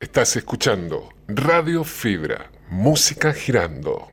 Estás escuchando Radio Fibra, música girando.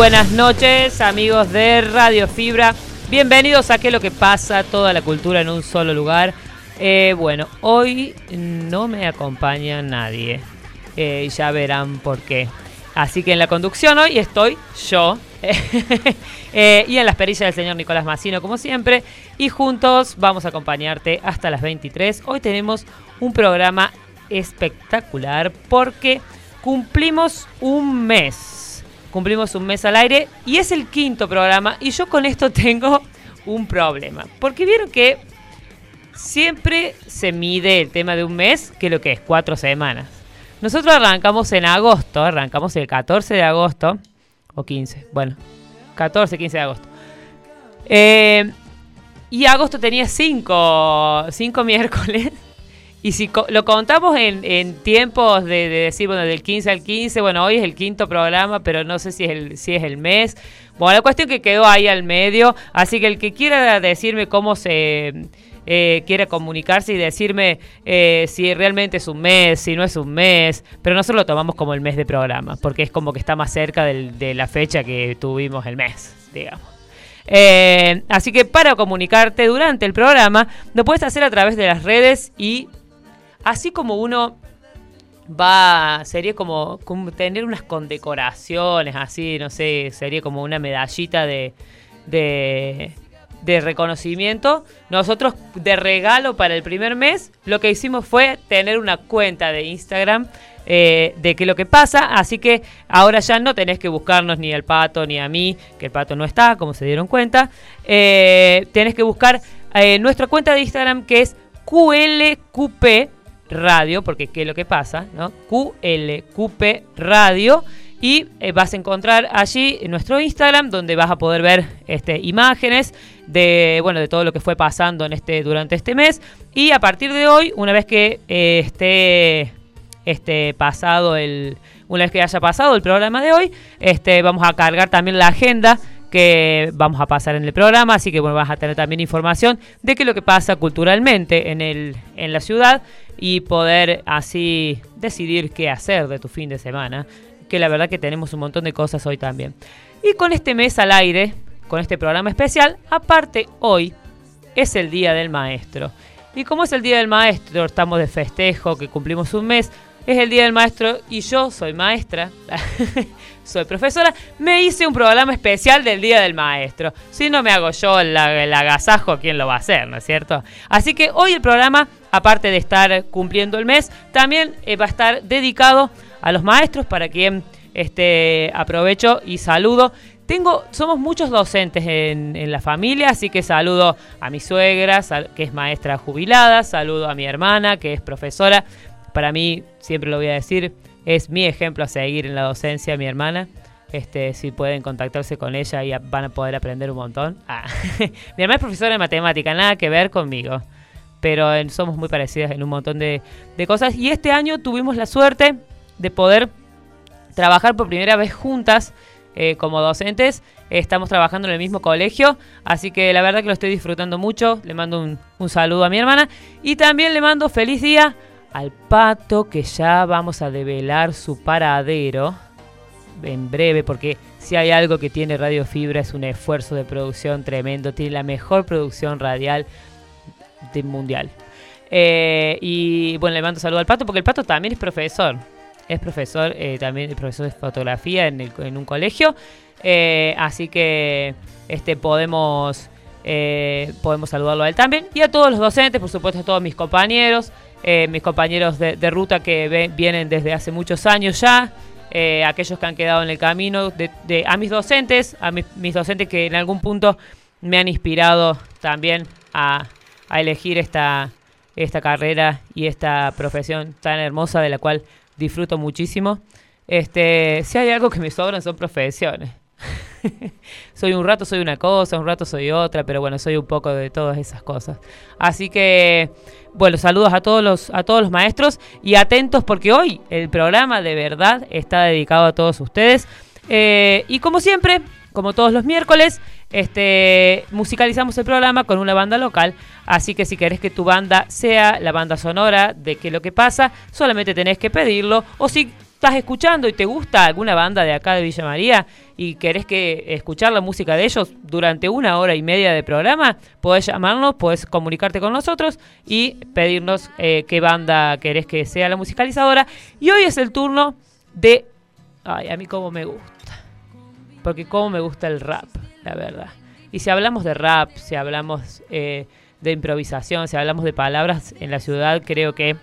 Buenas noches, amigos de Radio Fibra. Bienvenidos a ¿Qué es lo que pasa? Toda la cultura en un solo lugar. Eh, bueno, hoy no me acompaña nadie. Eh, ya verán por qué. Así que en la conducción hoy estoy yo. Eh, y en las perillas del señor Nicolás Massino, como siempre. Y juntos vamos a acompañarte hasta las 23. Hoy tenemos un programa espectacular porque cumplimos un mes. Cumplimos un mes al aire y es el quinto programa y yo con esto tengo un problema. Porque vieron que siempre se mide el tema de un mes, que lo que es cuatro semanas. Nosotros arrancamos en agosto, arrancamos el 14 de agosto, o 15, bueno, 14, 15 de agosto. Eh, y agosto tenía cinco, cinco miércoles. Y si lo contamos en, tiempos de, de decir, bueno, del 15 al 15, bueno, hoy es el quinto programa, pero no sé si es el, si es el mes. Bueno, la cuestión que quedó ahí al medio, así que el que quiera decirme cómo se eh, quiera comunicarse y decirme eh, si realmente es un mes, si no es un mes, pero nosotros lo tomamos como el mes de programa, porque es como que está más cerca de la fecha que tuvimos el mes, digamos. Eh, así que para comunicarte durante el programa, lo puedes hacer a través de las redes y así como uno va, sería como, tener unas condecoraciones, así, no sé, sería como una medallita de, de, reconocimiento. Nosotros de regalo para el primer mes, lo que hicimos fue tener una cuenta de Instagram eh, de qué lo que pasa, así que ahora ya no tenés que buscarnos ni al pato ni a mí, que el pato no está, como se dieron cuenta. Eh, tenés que buscar eh, nuestra cuenta de Instagram que es QLQP Radio, porque qué es lo que pasa, ¿no? QLQP Radio. Y eh, vas a encontrar allí nuestro Instagram donde vas a poder ver este, imágenes de, bueno, de todo lo que fue pasando en este, durante este mes. Y a partir de hoy, una vez que eh, esté este, pasado el, una vez que haya pasado el programa de hoy, este, vamos a cargar también la agenda que vamos a pasar en el programa, así que bueno, vas a tener también información de qué es lo que pasa culturalmente en, el, en la ciudad y poder así decidir qué hacer de tu fin de semana, que la verdad que tenemos un montón de cosas hoy también. Y con este mes al aire, con este programa especial, aparte hoy es el Día del Maestro. Y como es el Día del Maestro, estamos de festejo, que cumplimos un mes, es el Día del Maestro y yo soy maestra, soy profesora, me hice un programa especial del Día del Maestro. Si no me hago yo el, agasajo, ¿quién lo va a hacer, no es cierto? Así que hoy el programa, aparte de estar cumpliendo el mes, también eh, va a estar dedicado a los maestros para quien este, aprovecho y saludo. Tengo, somos muchos docentes en, en la familia, así que saludo a mi suegra, que es maestra jubilada, saludo a mi hermana, que es profesora. Para mí, siempre lo voy a decir, es mi ejemplo a seguir en la docencia, mi hermana. Este, si pueden contactarse con ella y van a poder aprender un montón. Ah. mi hermana es profesora de matemática, nada que ver conmigo. Pero somos muy parecidas en un montón de, cosas. Y este año tuvimos la suerte de poder trabajar por primera vez juntas eh, como docentes. Estamos trabajando en el mismo colegio, así que la verdad que lo estoy disfrutando mucho. Le mando un saludo a mi hermana y también le mando feliz día al pato que ya vamos a develar su paradero en breve porque si hay algo que tiene Radio Fibra es un esfuerzo de producción tremendo, tiene la mejor producción radial del mundial. Eh, y bueno, le mando saludo al pato porque el pato también es profesor. Es profesor, eh, también es profesor de fotografía en, un colegio. Eh, así que este podemos, podemos saludarlo a él también. Y a todos los docentes, por supuesto, a todos mis compañeros. Eh, mis compañeros de, ruta que vienen desde hace muchos años ya. eh, aquellos que han quedado en el camino. De- a mis docentes, a mis, mis docentes que en algún punto me han inspirado también a, a elegir esta, esta carrera y esta profesión tan hermosa de la cual disfruto muchísimo. Este, si hay algo que me sobran son profesiones. soy un rato soy una cosa, un rato soy otra, pero bueno, soy un poco de todas esas cosas. Así que bueno, saludos a todos los a todos los maestros y atentos porque hoy el programa de verdad está dedicado a todos ustedes. Eh, y como siempre, como todos los miércoles, este, musicalizamos el programa con una banda local. Así que si querés que tu banda sea la banda sonora de qué lo que pasa, solamente tenés que pedirlo. O si estás escuchando y te gusta alguna banda de acá de Villa María y querés que escuchar la música de ellos durante una hora y media de programa, podés llamarnos, podés comunicarte con nosotros y pedirnos eh, qué banda querés que sea la musicalizadora. Y hoy es el turno de... Ay, a mí cómo me gusta porque cómo me gusta el rap, la verdad. Y si hablamos de rap, si hablamos eh, de improvisación, si hablamos de palabras en la ciudad, creo que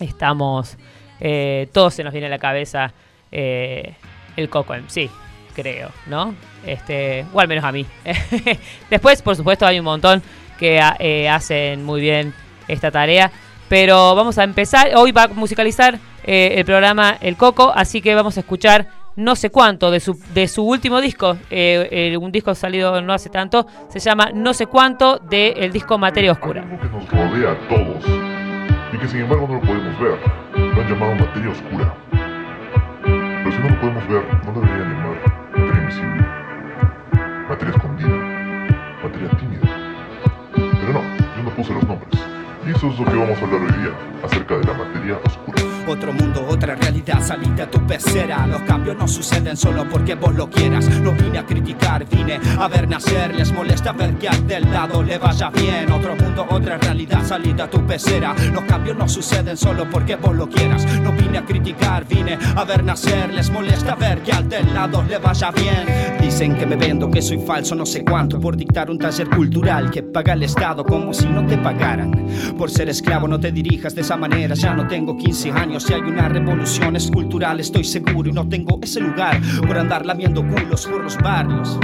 estamos, eh, todos se nos viene a la cabeza eh, el Coco sí, creo, ¿no? Este, o al menos a mí. Después, por supuesto, hay un montón que ah, eh, hacen muy bien esta tarea. Pero vamos a empezar. Hoy va a musicalizar eh, el programa El Coco, así que vamos a escuchar no sé cuánto de su, de su último disco. un disco salido no hace tanto. Se llama No sé cuánto del disco Materia Oscura. Que nos rodea a todos y que sin embargo no lo podemos ver. Lo han llamado materia oscura. Pero si no lo podemos ver, no debería llamar materia invisible, materia escondida, materia tímida. Pero no, yo no puse los nombres. Y eso es lo que vamos a hablar hoy día, acerca de la materia oscura. Otro mundo, otra realidad, salite a tu pecera. Los cambios no suceden solo porque vos lo quieras. No vine a criticar, vine a ver nacer. Les molesta ver que al del lado le vaya bien. Otro mundo, otra realidad, salite a tu pecera. Los cambios no suceden solo porque vos lo quieras. No vine a criticar, vine a ver nacer. Les molesta ver que al del lado le vaya bien. Dicen que me vendo, que soy falso, no sé cuánto. Por dictar un taller cultural que paga el Estado como si no te pagaran. Por ser esclavo no te dirijas de esa manera. Ya no tengo 15 años. Si hay una revolución es cultural, estoy seguro. Y no tengo ese lugar por andar lamiendo culos por los barrios.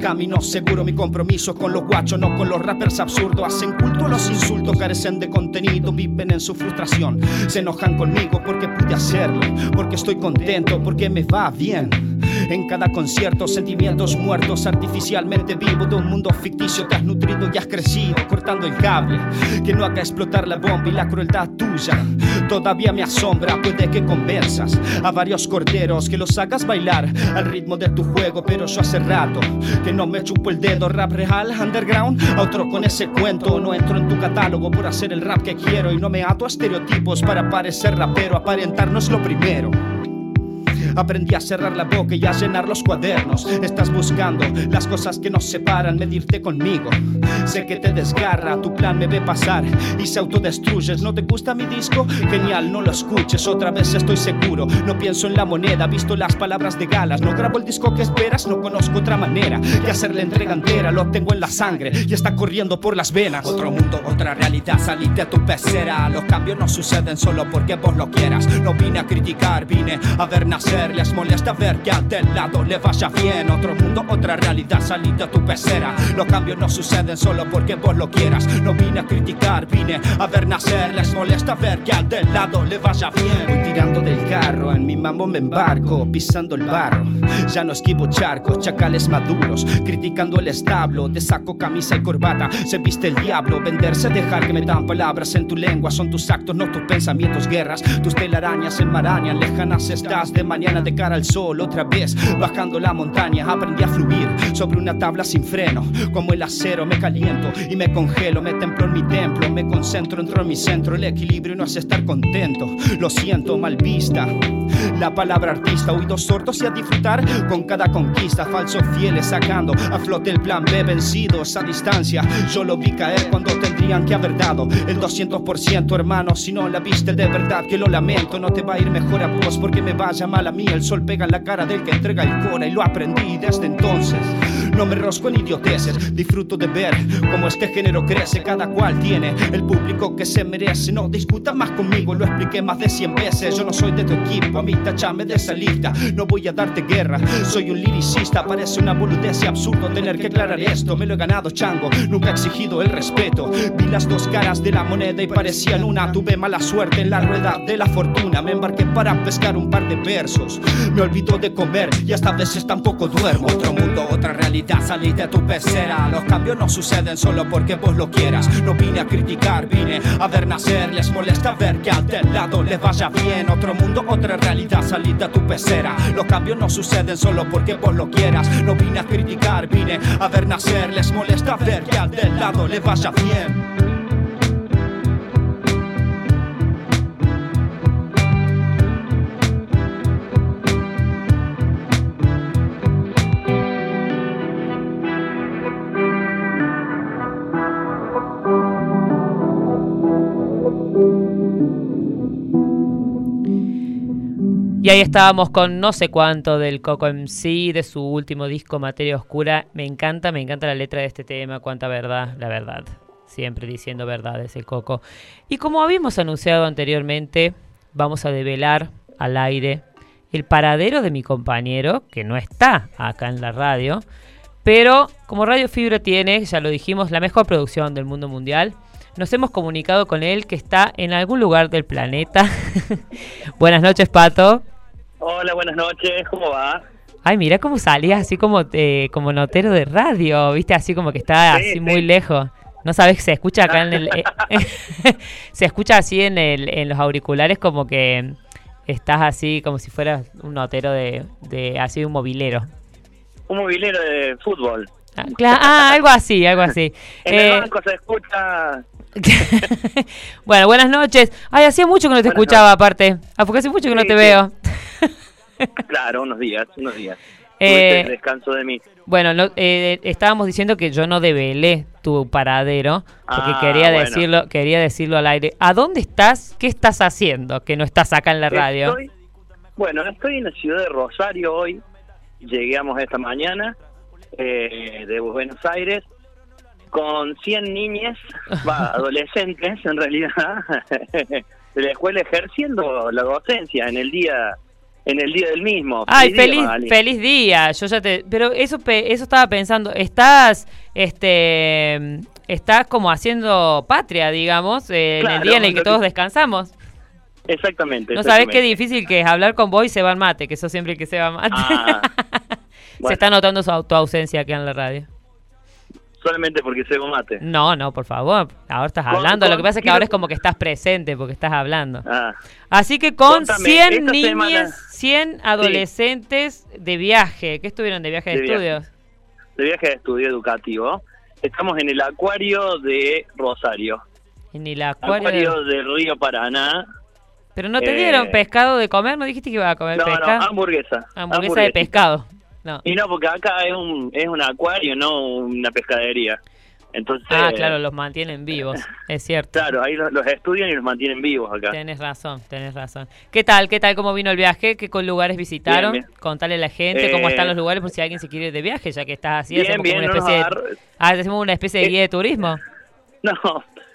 Camino seguro, mi compromiso con los guachos, no con los rappers absurdos. Hacen culto a los insultos, carecen de contenido, viven en su frustración. Se enojan conmigo porque pude hacerlo, porque estoy contento, porque me va bien. En cada concierto, sentimientos muertos, artificialmente vivo de un mundo ficticio que has nutrido y has crecido, cortando el cable, que no haga explotar la bomba y la crueldad tuya. Todavía me asombra, puede que convenzas a varios corderos, que los hagas bailar al ritmo de tu juego, pero yo hace rato que no me chupo el dedo, rap real, underground, a otro con ese cuento, no entro en tu catálogo por hacer el rap que quiero y no me ato a estereotipos para parecer rapero, aparentarnos lo primero. Aprendí a cerrar la boca y a llenar los cuadernos. Estás buscando las cosas que nos separan, medirte conmigo. Sé que te desgarra, tu plan me ve pasar y se autodestruyes. ¿No te gusta mi disco? Genial, no lo escuches. Otra vez estoy seguro. No pienso en la moneda, visto las palabras de galas. No grabo el disco que esperas, no conozco otra manera que hacer la entrega entera. Lo tengo en la sangre y está corriendo por las venas. Otro mundo, otra realidad, salite a tu pecera. Los cambios no suceden solo porque vos lo quieras. No vine a criticar, vine a ver nacer. Les molesta ver que al del lado le vaya bien. Otro mundo, otra realidad, salite a tu pecera. Los cambios no suceden solo porque vos lo quieras. No vine a criticar, vine a ver nacer. Les molesta ver que al del lado le vaya bien. Tirando del carro, en mi mambo me embarco, pisando el barro. Ya no esquivo charcos, chacales maduros, criticando el establo. Te saco camisa y corbata, se viste el diablo. Venderse, dejar que me dan palabras en tu lengua. Son tus actos, no tus pensamientos, guerras. Tus telarañas enmarañan, lejanas estás de mañana de cara al sol otra vez. Bajando la montaña aprendí a fluir sobre una tabla sin freno. Como el acero me caliento y me congelo, me templo en mi templo, me concentro, entro en mi centro. El equilibrio no hace estar contento. Lo siento, mal vista. La palabra artista, oídos sordos y a disfrutar con cada conquista. Falsos fieles sacando a flote el plan B, vencidos a distancia. Yo lo vi caer cuando tendrían que haber dado el 200%, hermano. Si no la viste de verdad, que lo lamento. No te va a ir mejor a vos porque me vaya mal a mí. El sol pega en la cara del que entrega el cora y lo aprendí desde entonces. No me rosco en idioteces, disfruto de ver cómo este género crece. Cada cual tiene el público que se merece. No discutas más conmigo, lo expliqué más de 100 veces. Yo no soy de tu equipo, a mí tachame de esa lista. No voy a darte guerra, soy un liricista. Parece una boludez y absurdo tener que aclarar esto. Me lo he ganado, chango, nunca he exigido el respeto. Vi las dos caras de la moneda y parecían una. Tuve mala suerte en la rueda de la fortuna. Me embarqué para pescar un par de versos. Me olvido de comer y hasta veces tampoco duermo. Otro mundo, otra realidad. Salí de tu pecera. Los cambios no suceden solo porque vos lo quieras. No vine a criticar, vine a ver nacer. Les molesta ver que al del lado les vaya bien. Otro mundo, otra realidad. Salí de tu pecera. Los cambios no suceden solo porque vos lo quieras. No vine a criticar, vine a ver nacer. Les molesta ver que al del lado les vaya bien. Y ahí estábamos con no sé cuánto del Coco MC, de su último disco Materia Oscura. Me encanta, me encanta la letra de este tema, cuánta verdad, la verdad. Siempre diciendo verdades el Coco. Y como habíamos anunciado anteriormente, vamos a develar al aire el paradero de mi compañero, que no está acá en la radio. Pero como Radio Fibra tiene, ya lo dijimos, la mejor producción del mundo mundial, nos hemos comunicado con él que está en algún lugar del planeta. Buenas noches, Pato. Hola, buenas noches, ¿cómo va? Ay, mira cómo salías así como eh, como notero de radio, viste, así como que está Sí, así sí. muy lejos. No sabes, se escucha acá en el... eh, se escucha así en, el, en los auriculares como que estás así como si fueras un notero de, de así un movilero. Un movilero de fútbol. Ah, ah, algo así, algo así. En Eh, el banco se escucha... bueno, buenas noches. Ay, hacía mucho que no te Buenas escuchaba aparte. Ah, porque hace mucho que no te veo. Claro, unos días, unos días. Eh, el descanso de mí. Bueno, no, eh, estábamos diciendo que yo no develé tu paradero porque Ah, quería bueno. decirlo, quería decirlo al aire. ¿A dónde estás? ¿Qué estás haciendo? Que no estás acá en la radio. Estoy- bueno, estoy en la ciudad de Rosario hoy. Llegamos esta mañana eh, de Buenos Aires con 100 niñas, va, adolescentes en realidad, de la escuela ejerciendo la docencia en el día en el día del mismo. Ay, día, feliz, Magali. feliz día. Yo ya te, pero eso, eso estaba pensando. Estás, este, estás como haciendo patria, digamos, eh, en el día en el que todos descansamos. Exactamente. No sabes qué difícil que es hablar con vos y se va al mate, que eso siempre el que se va al mate. Ah, Se está notando su, tu ausencia aquí en la radio. Solamente porque se mate. No, no, por favor. Ahora estás Con- hablando. Lo que pasa es que ahora es como que estás presente porque estás hablando. Ah, Así que con Contame, 100 esta niñas, semana- 100 adolescentes de viaje. ¿Qué estuvieron de viaje de, De viaje. estudios? de viaje de estudio educativo. Estamos en el acuario de Rosario. En el acuario. Acuario, de- del río Paraná. Pero no te eh, dieron pescado de comer, ¿no dijiste que iba a comer No, no, pescado? hamburguesa. hamburguesa de pescado. No. Y no, porque acá es un, es un acuario, no una pescadería. Entonces, Ah, claro, los mantienen vivos, es cierto. claro, ahí los, los estudian y los mantienen vivos acá. Tenés razón, tenés razón. ¿Qué tal? ¿Qué tal? ¿Cómo vino el viaje? ¿Qué con lugares visitaron? Bien, bien. Contale a la gente cómo Eh, están los lugares por si alguien se quiere ir de viaje, ya que estás así. Bien, hacemos como una especie de, ah, hacemos una especie de Eh, guía de turismo. No,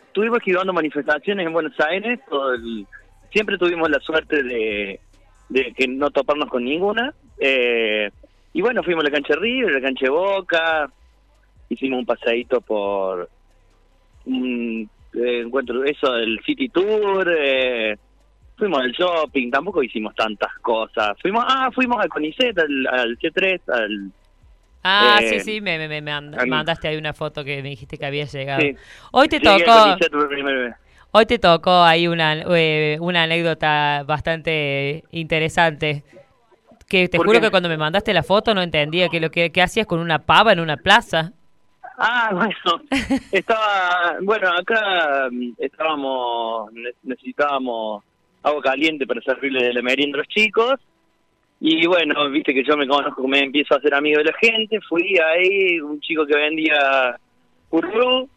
estuvimos esquivando manifestaciones en Buenos Aires. el- siempre tuvimos la suerte de, de que no toparnos con ninguna. Eh, y bueno, fuimos a la cancha de River, a la cancha de Boca. Hicimos un paseíto por un eh, encuentro, eso, el City Tour. Eh, fuimos al shopping, tampoco hicimos tantas cosas. Fuimos, ah, fuimos al CONICET, al, al C3, al... Ah, eh, sí, sí, me, me, me al- mandaste ahí una foto que me dijiste que había llegado. Sí. Hoy te tocó, hoy te tocó ahí una, una anécdota bastante interesante. Que te ¿Por juro qué? que cuando me mandaste la foto no entendía que lo que, que hacías con una pava en una plaza. Ah, bueno, estaba, bueno, acá mm, estábamos, ne- necesitábamos agua caliente para servirle de la merienda a los chicos. Y bueno, viste que yo me conozco, me empiezo a hacer amigo de la gente. Fui ahí, un chico que vendía currú.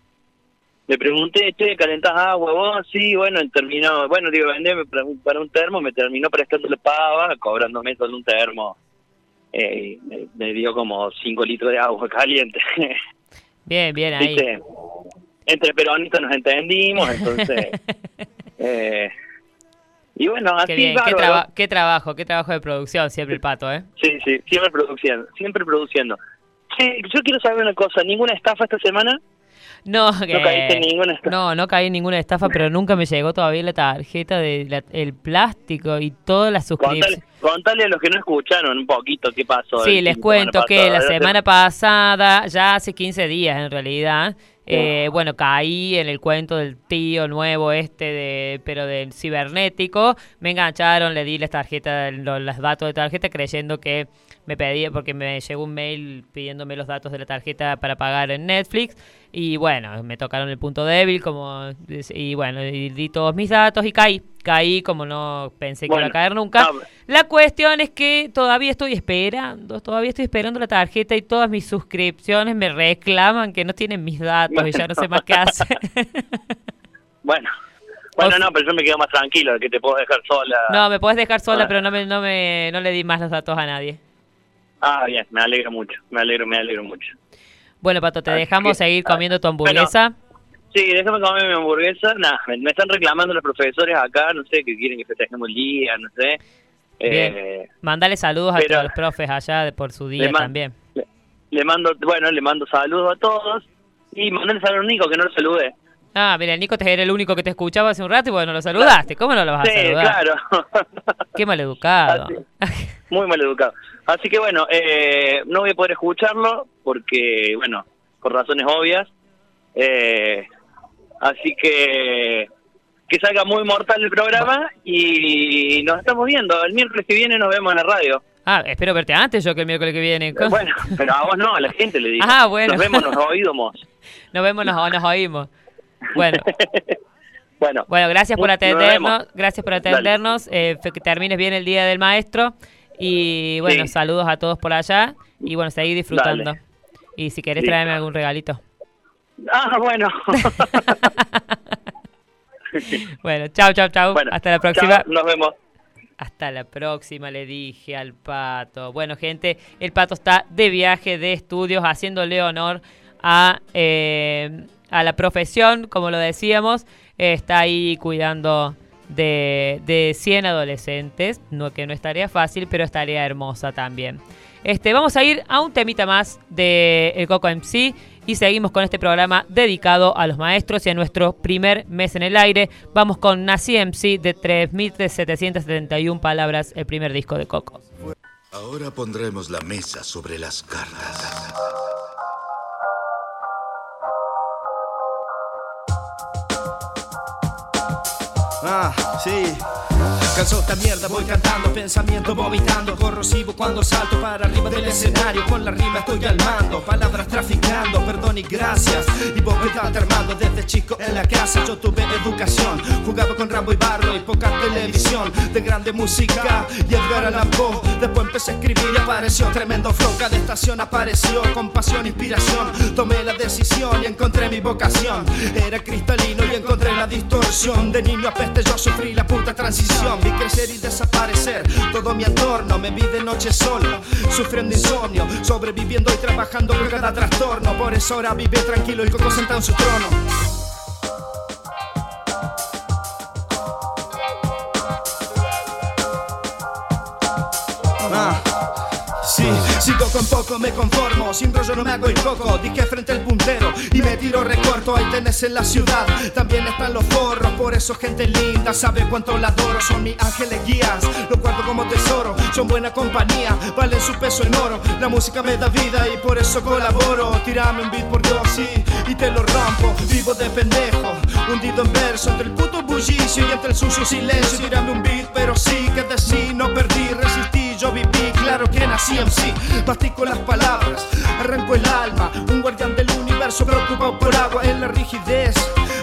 Le pregunté, che, ¿calentás agua vos? Sí, bueno, terminó, bueno, digo, vendeme para un, para un termo, me terminó prestando la pava, cobrándome solo un termo. Eh, me, me dio como 5 litros de agua caliente. Bien, bien ahí. ¿Viste? Entre peronistas nos entendimos, entonces. eh, y bueno, así Qué bien, qué, bárbaro. traba- qué trabajo, qué trabajo de producción siempre el pato, ¿eh? Sí, sí, siempre produciendo, siempre produciendo. Sí, yo quiero saber una cosa, ¿ninguna estafa esta semana? No, que- caíste en ninguna estafa. No, no caí en ninguna estafa, pero nunca me llegó todavía la tarjeta de el plástico y todas las suscripciones. contale a los que no escucharon un poquito qué pasó. Sí, el les de cuento que la semana pasada, ya hace 15 días en realidad, eh, bueno, caí en el cuento del tío nuevo este, de pero del cibernético. Me engancharon, le di las tarjetas, los, los datos de tarjeta creyendo que me pedía, porque me llegó un mail pidiéndome los datos de la tarjeta para pagar en Netflix. Y bueno, me tocaron el punto débil, como y bueno, y di todos mis datos y caí. Caí como no pensé que iba a caer nunca. La cuestión es que todavía estoy esperando, todavía estoy esperando la tarjeta y todas mis suscripciones me reclaman que no tienen mis datos y ya no sé más qué hacer. Bueno, bueno, no, pero yo me quedo más tranquilo, que te puedo dejar sola. no, me puedes dejar sola, Ah. pero no me, no me, no le di más los datos a nadie. Ah, bien, me alegro mucho, me alegro, me alegro mucho. Bueno, Pato, te dejamos seguir ah, comiendo tu hamburguesa. Sí, déjame comer mi hamburguesa. Nah, me, me están reclamando los profesores acá, no sé, que quieren que festejemos el día, no sé. Bien. Eh, Mandale saludos a todos los profes allá por su día también. Le, le mando, bueno, le mando saludos a todos. Y mandale saludos a Nico, que no lo saludé. Ah, mira, Nico te era el único que te escuchaba hace un rato y bueno, lo saludaste. ¿Cómo no lo vas a sí, saludar? claro. Qué maleducado. Muy mal educado. Así que bueno, eh, no voy a poder escucharlo porque, bueno, por razones obvias. Eh, así que que salga muy mortal el programa y nos estamos viendo. El miércoles que viene nos vemos en la radio. Ah, espero verte antes yo que el miércoles que viene. Bueno, pero a vos no, a la gente le digo. Ah, bueno. Nos vemos, nos oímos. Nos vemos, nos, nos oímos. Bueno, Bueno, bueno, gracias por Nos atendernos, gracias por atendernos, eh, que termines bien el día del maestro y bueno, Sí. saludos a todos por allá y bueno, seguí disfrutando. Dale. Y si querés traerme algún regalito. ah, bueno. Bueno, chao, chao, chao. bueno, Hasta la próxima. chao, nos vemos. Hasta la próxima, le dije al pato. Bueno, gente, el pato está de viaje de estudios haciéndole honor a, eh, a la profesión, como lo decíamos. Eh, está ahí cuidando de, de 100 adolescentes, no, que no es tarea fácil, pero es tarea hermosa también. Este, vamos a ir a un temita más de Coco MC y seguimos con este programa dedicado a los maestros y a nuestro primer mes en el aire. Vamos con Nací MC de 3.771 palabras, el primer disco de Coco. Ahora pondremos la mesa sobre las cartas. Ah, sí. Cansó esta mierda, voy cantando, pensamiento vomitando, corrosivo cuando salto para arriba del escenario, con la rima estoy al mando, palabras traficando, perdón y gracias, y vos me estás armando desde chico en la casa, yo tuve educación, jugaba con Rambo y Barro y poca televisión, de grande música y Edgar Allan Poe, después empecé a escribir y apareció tremendo flow, cada estación apareció con pasión, inspiración, tomé la decisión y encontré mi vocación, era cristalino y encontré la distorsión, de niño a peste yo sufrí la puta transición, vi crecer y desaparecer todo mi entorno, me vi de noche solo, sufriendo insomnio, sobreviviendo y trabajando con cada trastorno, por eso ahora vive tranquilo y coco sentado en su trono. Sigo con poco, me conformo, sin rollo no me hago el coco, dije frente al puntero y me tiro recorto, ahí tenés en la ciudad, también están los forros, por eso gente linda, sabe cuánto la adoro, son mis ángeles guías, los guardo como tesoro, son buena compañía, valen su peso en oro, la música me da vida y por eso colaboro, tirame un beat por Dios, sí, y te lo rompo, vivo de pendejo, hundido en verso, entre el puto bullicio y entre el sucio silencio, tirame un beat, pero sí que decí, no perdí, resistí, yo viví, claro que nací en sí. Las palabras, arranco el alma. Un guardián del universo preocupado por agua en la rigidez.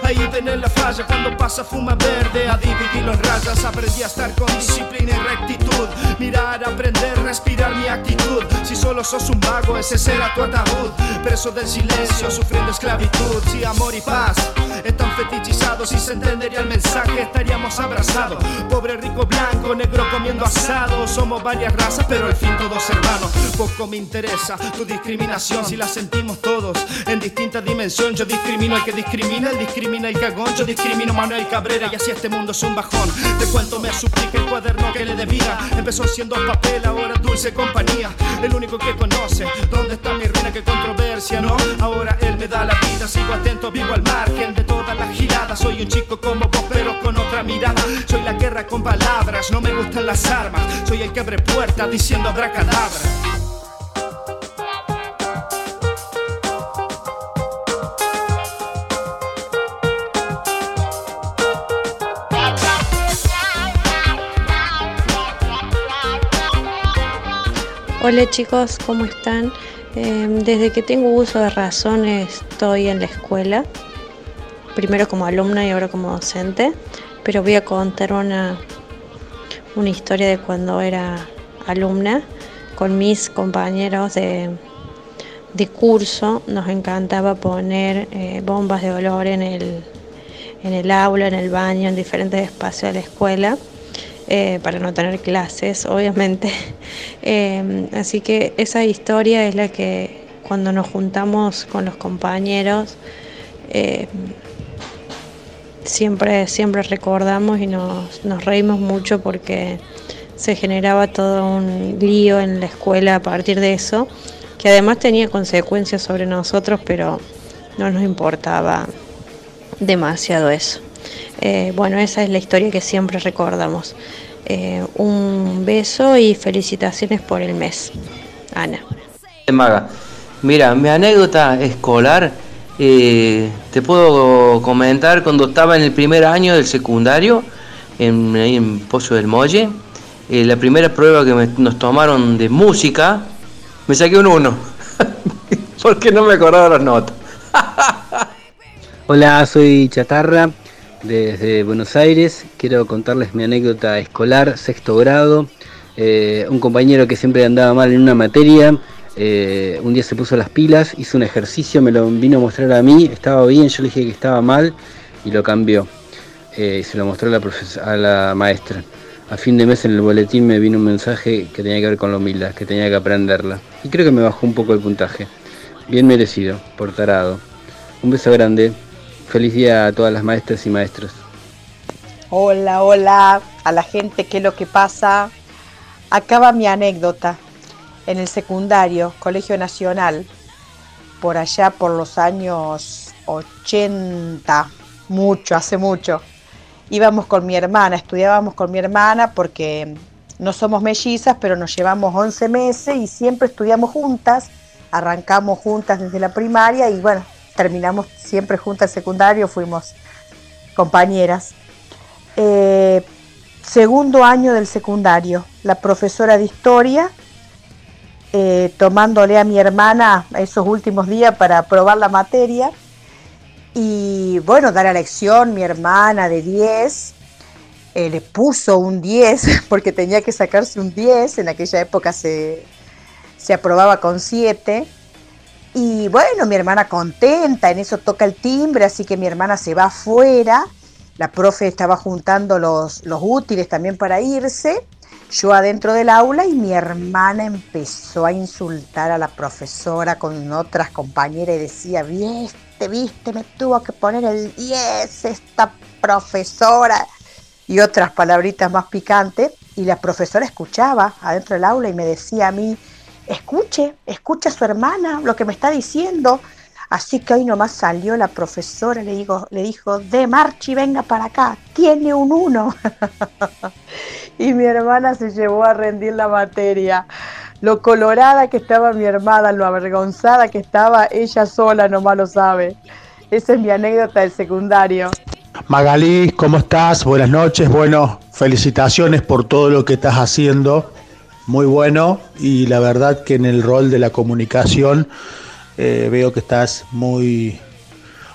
Ahí ven en la falla cuando pasa fuma verde a dividirlo en rayas. Aprendí a estar con disciplina y rectitud. Mirar, aprender, respirar mi actitud. Si solo sos un vago, ese será tu ataúd. Preso del silencio, sufriendo esclavitud. Si amor y paz están fetichizados, si se entendería el mensaje, estaríamos abrazados. Pobre, rico, blanco, negro comiendo asado. Somos varias razas, pero al fin todos hermanos. Poco me interesa tu discriminación si la sentimos todos en distinta dimensión. Yo discrimino al que discrimina, el discrimina el cagón. Yo discrimino Manuel Cabrera y así este mundo es un bajón. Te cuento, me suplica el cuaderno que le debía. Empezó siendo papel, ahora dulce compañía. El único que conoce dónde está mi reina, qué controversia, ¿no? Ahora él me da la vida, sigo atento, vivo al margen de todas las giradas. Soy un chico como vos, pero con otra mirada. Soy la guerra con palabras, no me gustan las armas. Soy el que abre puertas diciendo abracadabra. Hola chicos, ¿cómo están? Eh, desde que tengo uso de razón estoy en la escuela, primero como alumna y ahora como docente, pero voy a contar una, una historia de cuando era alumna con mis compañeros de, de curso. Nos encantaba poner eh, bombas de olor en el, en el aula, en el baño, en diferentes espacios de la escuela. Eh, para no tener clases, obviamente. Eh, así que esa historia es la que cuando nos juntamos con los compañeros eh, siempre, siempre recordamos y nos reímos mucho porque se generaba todo un lío en la escuela a partir de eso, que además tenía consecuencias sobre nosotros, pero no nos importaba demasiado eso. Eh, bueno, esa es la historia que siempre recordamos. Eh, un beso y felicitaciones por el mes. Ana. Maga, mira, mi anécdota escolar, eh, te puedo comentar cuando estaba en el primer año del secundario, en, ahí en Pozo del Molle, eh, la primera prueba que me- nos tomaron de música, me saqué un 1, porque no me acordaba las notas. Hola, soy Chatarra desde Buenos Aires. Quiero contarles mi anécdota escolar, sexto grado. Eh, un compañero que siempre andaba mal en una materia, eh, un día se puso las pilas, hizo un ejercicio, me lo vino a mostrar a mí, estaba bien, yo le dije que estaba mal y lo cambió. Eh, y se lo mostró a la, a la maestra. A fin de mes en el boletín me vino un mensaje que tenía que ver con la humildad, que tenía que aprenderla. Y creo que me bajó un poco el puntaje. Bien merecido, por tarado. Un beso grande. Feliz día a todas las maestras y maestros. Hola, hola, a la gente, ¿qué es lo que pasa? Acaba mi anécdota. En el secundario, Colegio Nacional, por allá por los años 80, mucho, hace mucho, íbamos con mi hermana, estudiábamos con mi hermana porque no somos mellizas, pero nos llevamos 11 meses y siempre estudiamos juntas, arrancamos juntas desde la primaria y bueno, terminamos siempre juntas el secundario, fuimos compañeras. Eh, segundo año del secundario, la profesora de historia, eh, tomándole a mi hermana esos últimos días para probar la materia. Y bueno, da la lección, mi hermana de 10, eh, le puso un 10 porque tenía que sacarse un 10, en aquella época se, se aprobaba con 7. Y bueno, mi hermana contenta, en eso toca el timbre, así que mi hermana se va afuera. La profe estaba juntando los, los útiles también para irse. Yo adentro del aula y mi hermana empezó a insultar a la profesora con otras compañeras y decía, viste, viste, me tuvo que poner el 10 esta profesora y otras palabritas más picantes. Y la profesora escuchaba adentro del aula y me decía a mí, escuche, escucha a su hermana lo que me está diciendo. Así que hoy nomás salió la profesora, le, digo, le dijo, de Marchi, venga para acá, tiene un uno. y mi hermana se llevó a rendir la materia. Lo colorada que estaba mi hermana, lo avergonzada que estaba ella sola, nomás lo sabe. Esa es mi anécdota del secundario. Magalí, ¿cómo estás? Buenas noches. Bueno, felicitaciones por todo lo que estás haciendo. Muy bueno y la verdad que en el rol de la comunicación eh, veo que estás muy,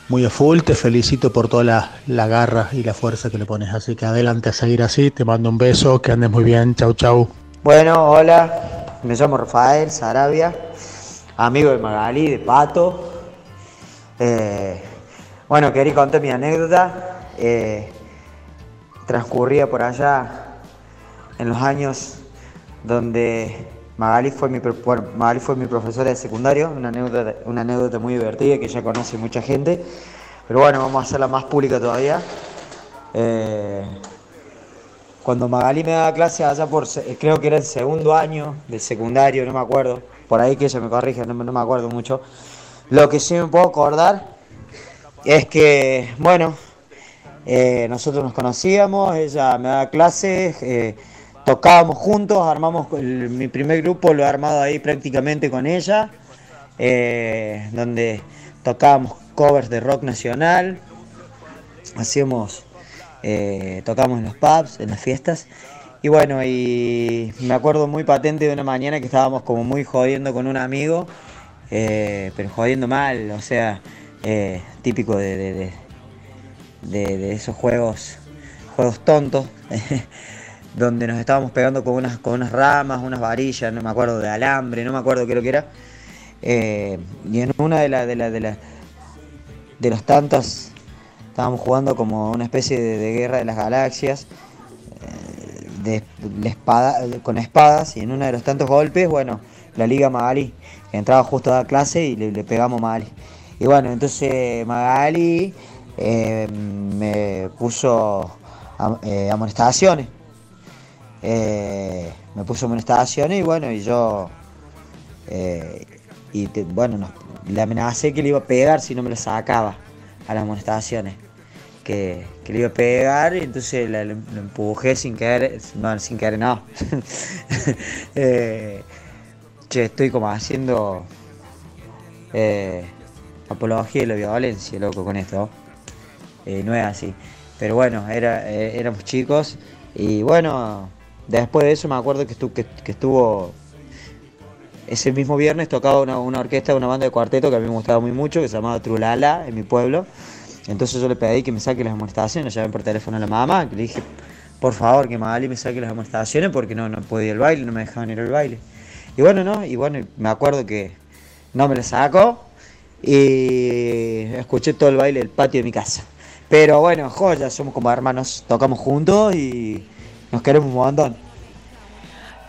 muy a full. Te felicito por toda la, la garra y la fuerza que le pones. Así que adelante a seguir así. Te mando un beso, que andes muy bien. Chau, chau. Bueno, hola, me llamo Rafael Sarabia, amigo de Magali, de Pato. Eh, bueno, quería contar mi anécdota. Eh, transcurría por allá en los años donde Magali fue mi, Magali fue mi profesora de secundario, una anécdota, una anécdota muy divertida que ya conoce mucha gente. Pero bueno, vamos a hacerla más pública todavía. Eh, cuando Magali me daba clase allá por, se- creo que era el segundo año del secundario, no me acuerdo, por ahí que ella me corrige, no, no me acuerdo mucho. Lo que sí me puedo acordar es que, bueno, eh, nosotros nos conocíamos, ella me daba clases, eh, tocábamos juntos, armamos, mi primer grupo lo he armado ahí prácticamente con ella, eh, donde tocábamos covers de rock nacional, hacíamos, eh, tocábamos en los pubs, en las fiestas, y bueno, y me acuerdo muy patente de una mañana que estábamos como muy jodiendo con un amigo, eh, pero jodiendo mal, o sea, eh, típico de- de- de- de esos juegos, juegos tontos, donde nos estábamos pegando con unas, con unas ramas, unas varillas, no me acuerdo de alambre, no me acuerdo qué lo que era. Eh, y en una de las de la, de de los tantos estábamos jugando como una especie de, guerra de las galaxias eh, de, espada, con espadas y en uno de los tantos golpes, bueno, la Liga Magali, entraba justo a dar clase y le, pegamos Magali. Y bueno, entonces Magali eh, me puso am- amonestaciones. Eh, me puso amonestaciones y bueno, y yo, eh, y bueno, le amenacé que le iba a pegar si no me lo sacaba a las amonestaciones. Que, que le iba a pegar y entonces la- lo, lo empujé sin querer, no, sin querer no. Eh, che, estoy como haciendo eh, apología de la violencia, loco, con esto. No es así. Pero bueno, era, éramos chicos y bueno, después de eso me acuerdo que, estu- que- que estuvo ese mismo viernes tocaba una, una orquesta, una banda de cuarteto que a mí me gustaba muy mucho, que se llamaba Trulala en mi pueblo. Entonces yo le pedí que me saque las amonestaciones, llamé por teléfono a la mamá, que le dije, por favor, que Magali me saque las amonestaciones porque no, no podía ir al baile, no me dejaban ir al baile. Y bueno, no, y bueno, me acuerdo que no me las sacó y escuché todo el baile del patio de mi casa. Pero bueno, joya, somos como hermanos, tocamos juntos y nos queremos un.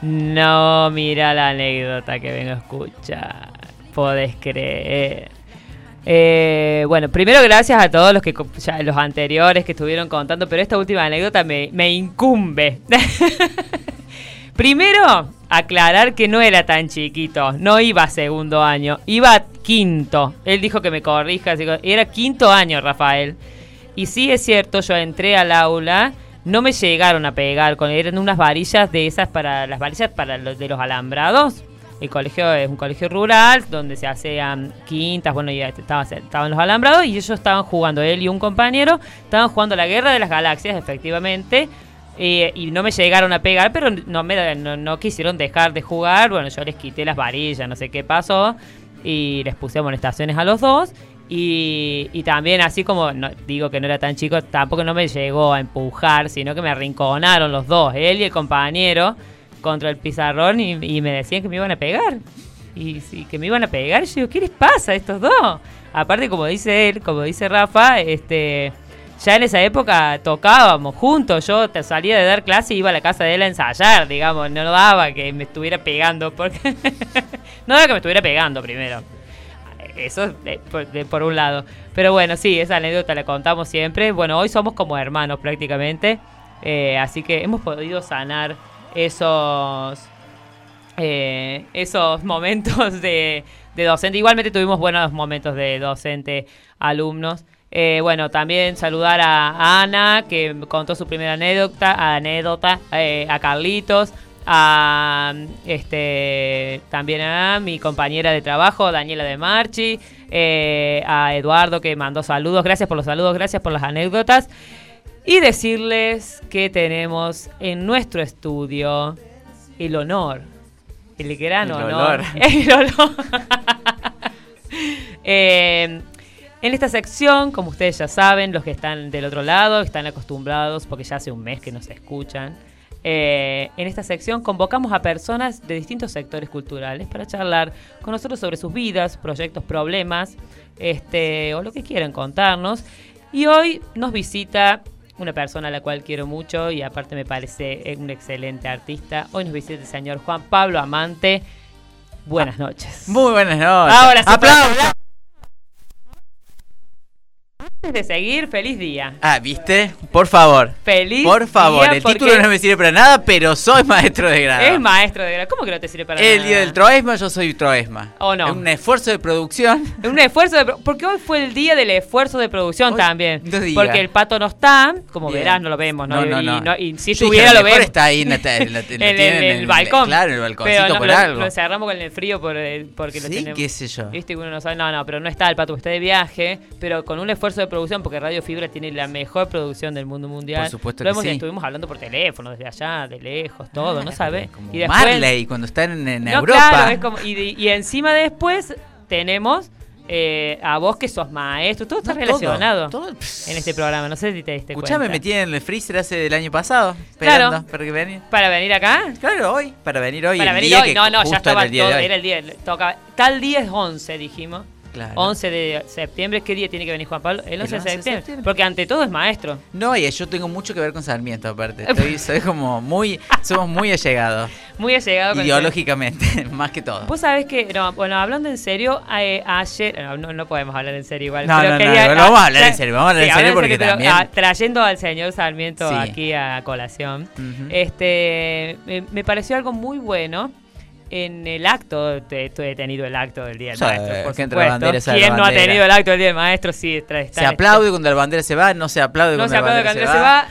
No, mira la anécdota que vengo a escuchar. Podés creer. Eh, bueno, primero gracias a todos los que los anteriores que estuvieron contando, pero esta última anécdota me, me incumbe. primero, aclarar que no era tan chiquito, no iba a segundo año, iba a quinto. Él dijo que me corrija, que era quinto año, Rafael. Y sí es cierto, yo entré al aula, no me llegaron a pegar, con, eran unas varillas de esas para las varillas para los de los alambrados. El colegio es un colegio rural donde se hacían quintas, bueno, ya estaba- estaban los alambrados y ellos estaban jugando, él y un compañero, estaban jugando la guerra de las galaxias, efectivamente. eh, y no me llegaron a pegar, pero no me no, no quisieron dejar de jugar. Bueno, yo les quité las varillas, no sé qué pasó. Y les puse amonestaciones a los dos. Y, también así como no, digo que no era tan chico, tampoco no me llegó a empujar, sino que me arrinconaron los dos, él y el compañero, contra el pizarrón y, me decían que me iban a pegar. Y que me iban a pegar. Yo digo, ¿qué les pasa a estos dos? Aparte, como dice él, como dice Rafa, este ya en esa época tocábamos juntos. Yo salía de dar clase y iba a la casa de él a ensayar, digamos. No daba que me estuviera pegando. porque No daba que me estuviera pegando primero. Eso de- por, un lado. Pero bueno, sí, esa anécdota la contamos siempre. Bueno, hoy somos como hermanos prácticamente. eh, así que hemos podido sanar esos eh, esos momentos de, de docente. Igualmente tuvimos buenos momentos de docente alumnos. Eh, bueno, también saludar a, Ana, que contó su primera anécdota, anécdota eh, a Carlitos, a este también a mi compañera de trabajo, Daniela de Marchi, eh, a Eduardo que mandó saludos, gracias por los saludos, gracias por las anécdotas. Y decirles que tenemos en nuestro estudio el honor El gran El honor. El olor. Eh, en esta sección, como ustedes ya saben, los que están del otro lado están acostumbrados porque ya hace un mes que nos escuchan. Eh, en esta sección convocamos a personas de distintos sectores culturales para charlar con nosotros sobre sus vidas, proyectos, problemas, este, o lo que quieran contarnos. Y hoy nos visita una persona a la cual quiero mucho y aparte me parece un excelente artista. Hoy nos visita el señor Juan Pablo Amante. Buenas noches. Muy buenas noches. Ahora sí. ¡Aplausos! De seguir, feliz día. Ah, ¿viste? Por favor. Feliz Por favor, día el título no me sirve para nada, pero soy maestro de grado. Es maestro de grado. ¿Cómo que no te sirve para El nada? día del Troesma, yo soy Troesma. ¿O no? Es un esfuerzo de producción. Es un esfuerzo de porque hoy fue el día del esfuerzo de producción también. no. Porque el pato no está, como Bien. verás, no lo vemos, ¿no? No, no, y, no. y si Yo estuviera lo lo vemos. está ahí en la- en la- lo en, tienen el, en el el- balcón. claro, en el balconcito Pero no, por lo, algo. Lo cerramos con el frío por el- porque lo Sí, tenemos. qué sé yo. Viste uno no sabe. No, no, pero no está el pato, está de viaje. Pero con un esfuerzo de producción, porque Radio Fibra tiene la mejor producción del mundo mundial. Por supuesto Lo que hemos- sí. Estuvimos hablando por teléfono, desde allá, de lejos, todo, ¿no sabes? Y Marley, cuando están en, en no, Europa. claro, es como, y, encima después tenemos eh, a vos que sos maestro, todo está relacionado todo, en este programa, no sé si te diste Escuchame, cuenta. metí en el freezer hace del año pasado. Claro. Esperando para que venir. ¿Para venir acá? Claro, hoy. Para venir hoy. Para el venir día hoy, que no, no, ya estaba era el día de todo, hoy. era el día, tocaba, tal día es 11, dijimos. Claro. 11 de septiembre, ¿qué día tiene que venir Juan Pablo? El 11, El 11 de de septiembre, porque ante todo es maestro. No, y yo tengo mucho que ver con Sarmiento, aparte. Estoy, soy como muy. Somos muy allegados. Muy allegado con Ideológicamente, más que todo. Vos sabés que, no, bueno, hablando en serio, eh, ayer, no, no, no podemos hablar en serio igual. No, pero no, no, quería- no, vamos a hablar en serio, vamos a hablar en serio porque también- ah, trayendo al señor Sarmiento Sí. aquí a colación, este, me, me pareció algo muy bueno. En el acto, te- tú he tenido el acto del Día del Maestro, por supuesto. bandera ¿Quién no ha bandera. tenido el acto del Día del Maestro? Sí, está, está- Se aplaude cuando la bandera se va, no se aplaude no cuando se la aplaude bandera cuando se va.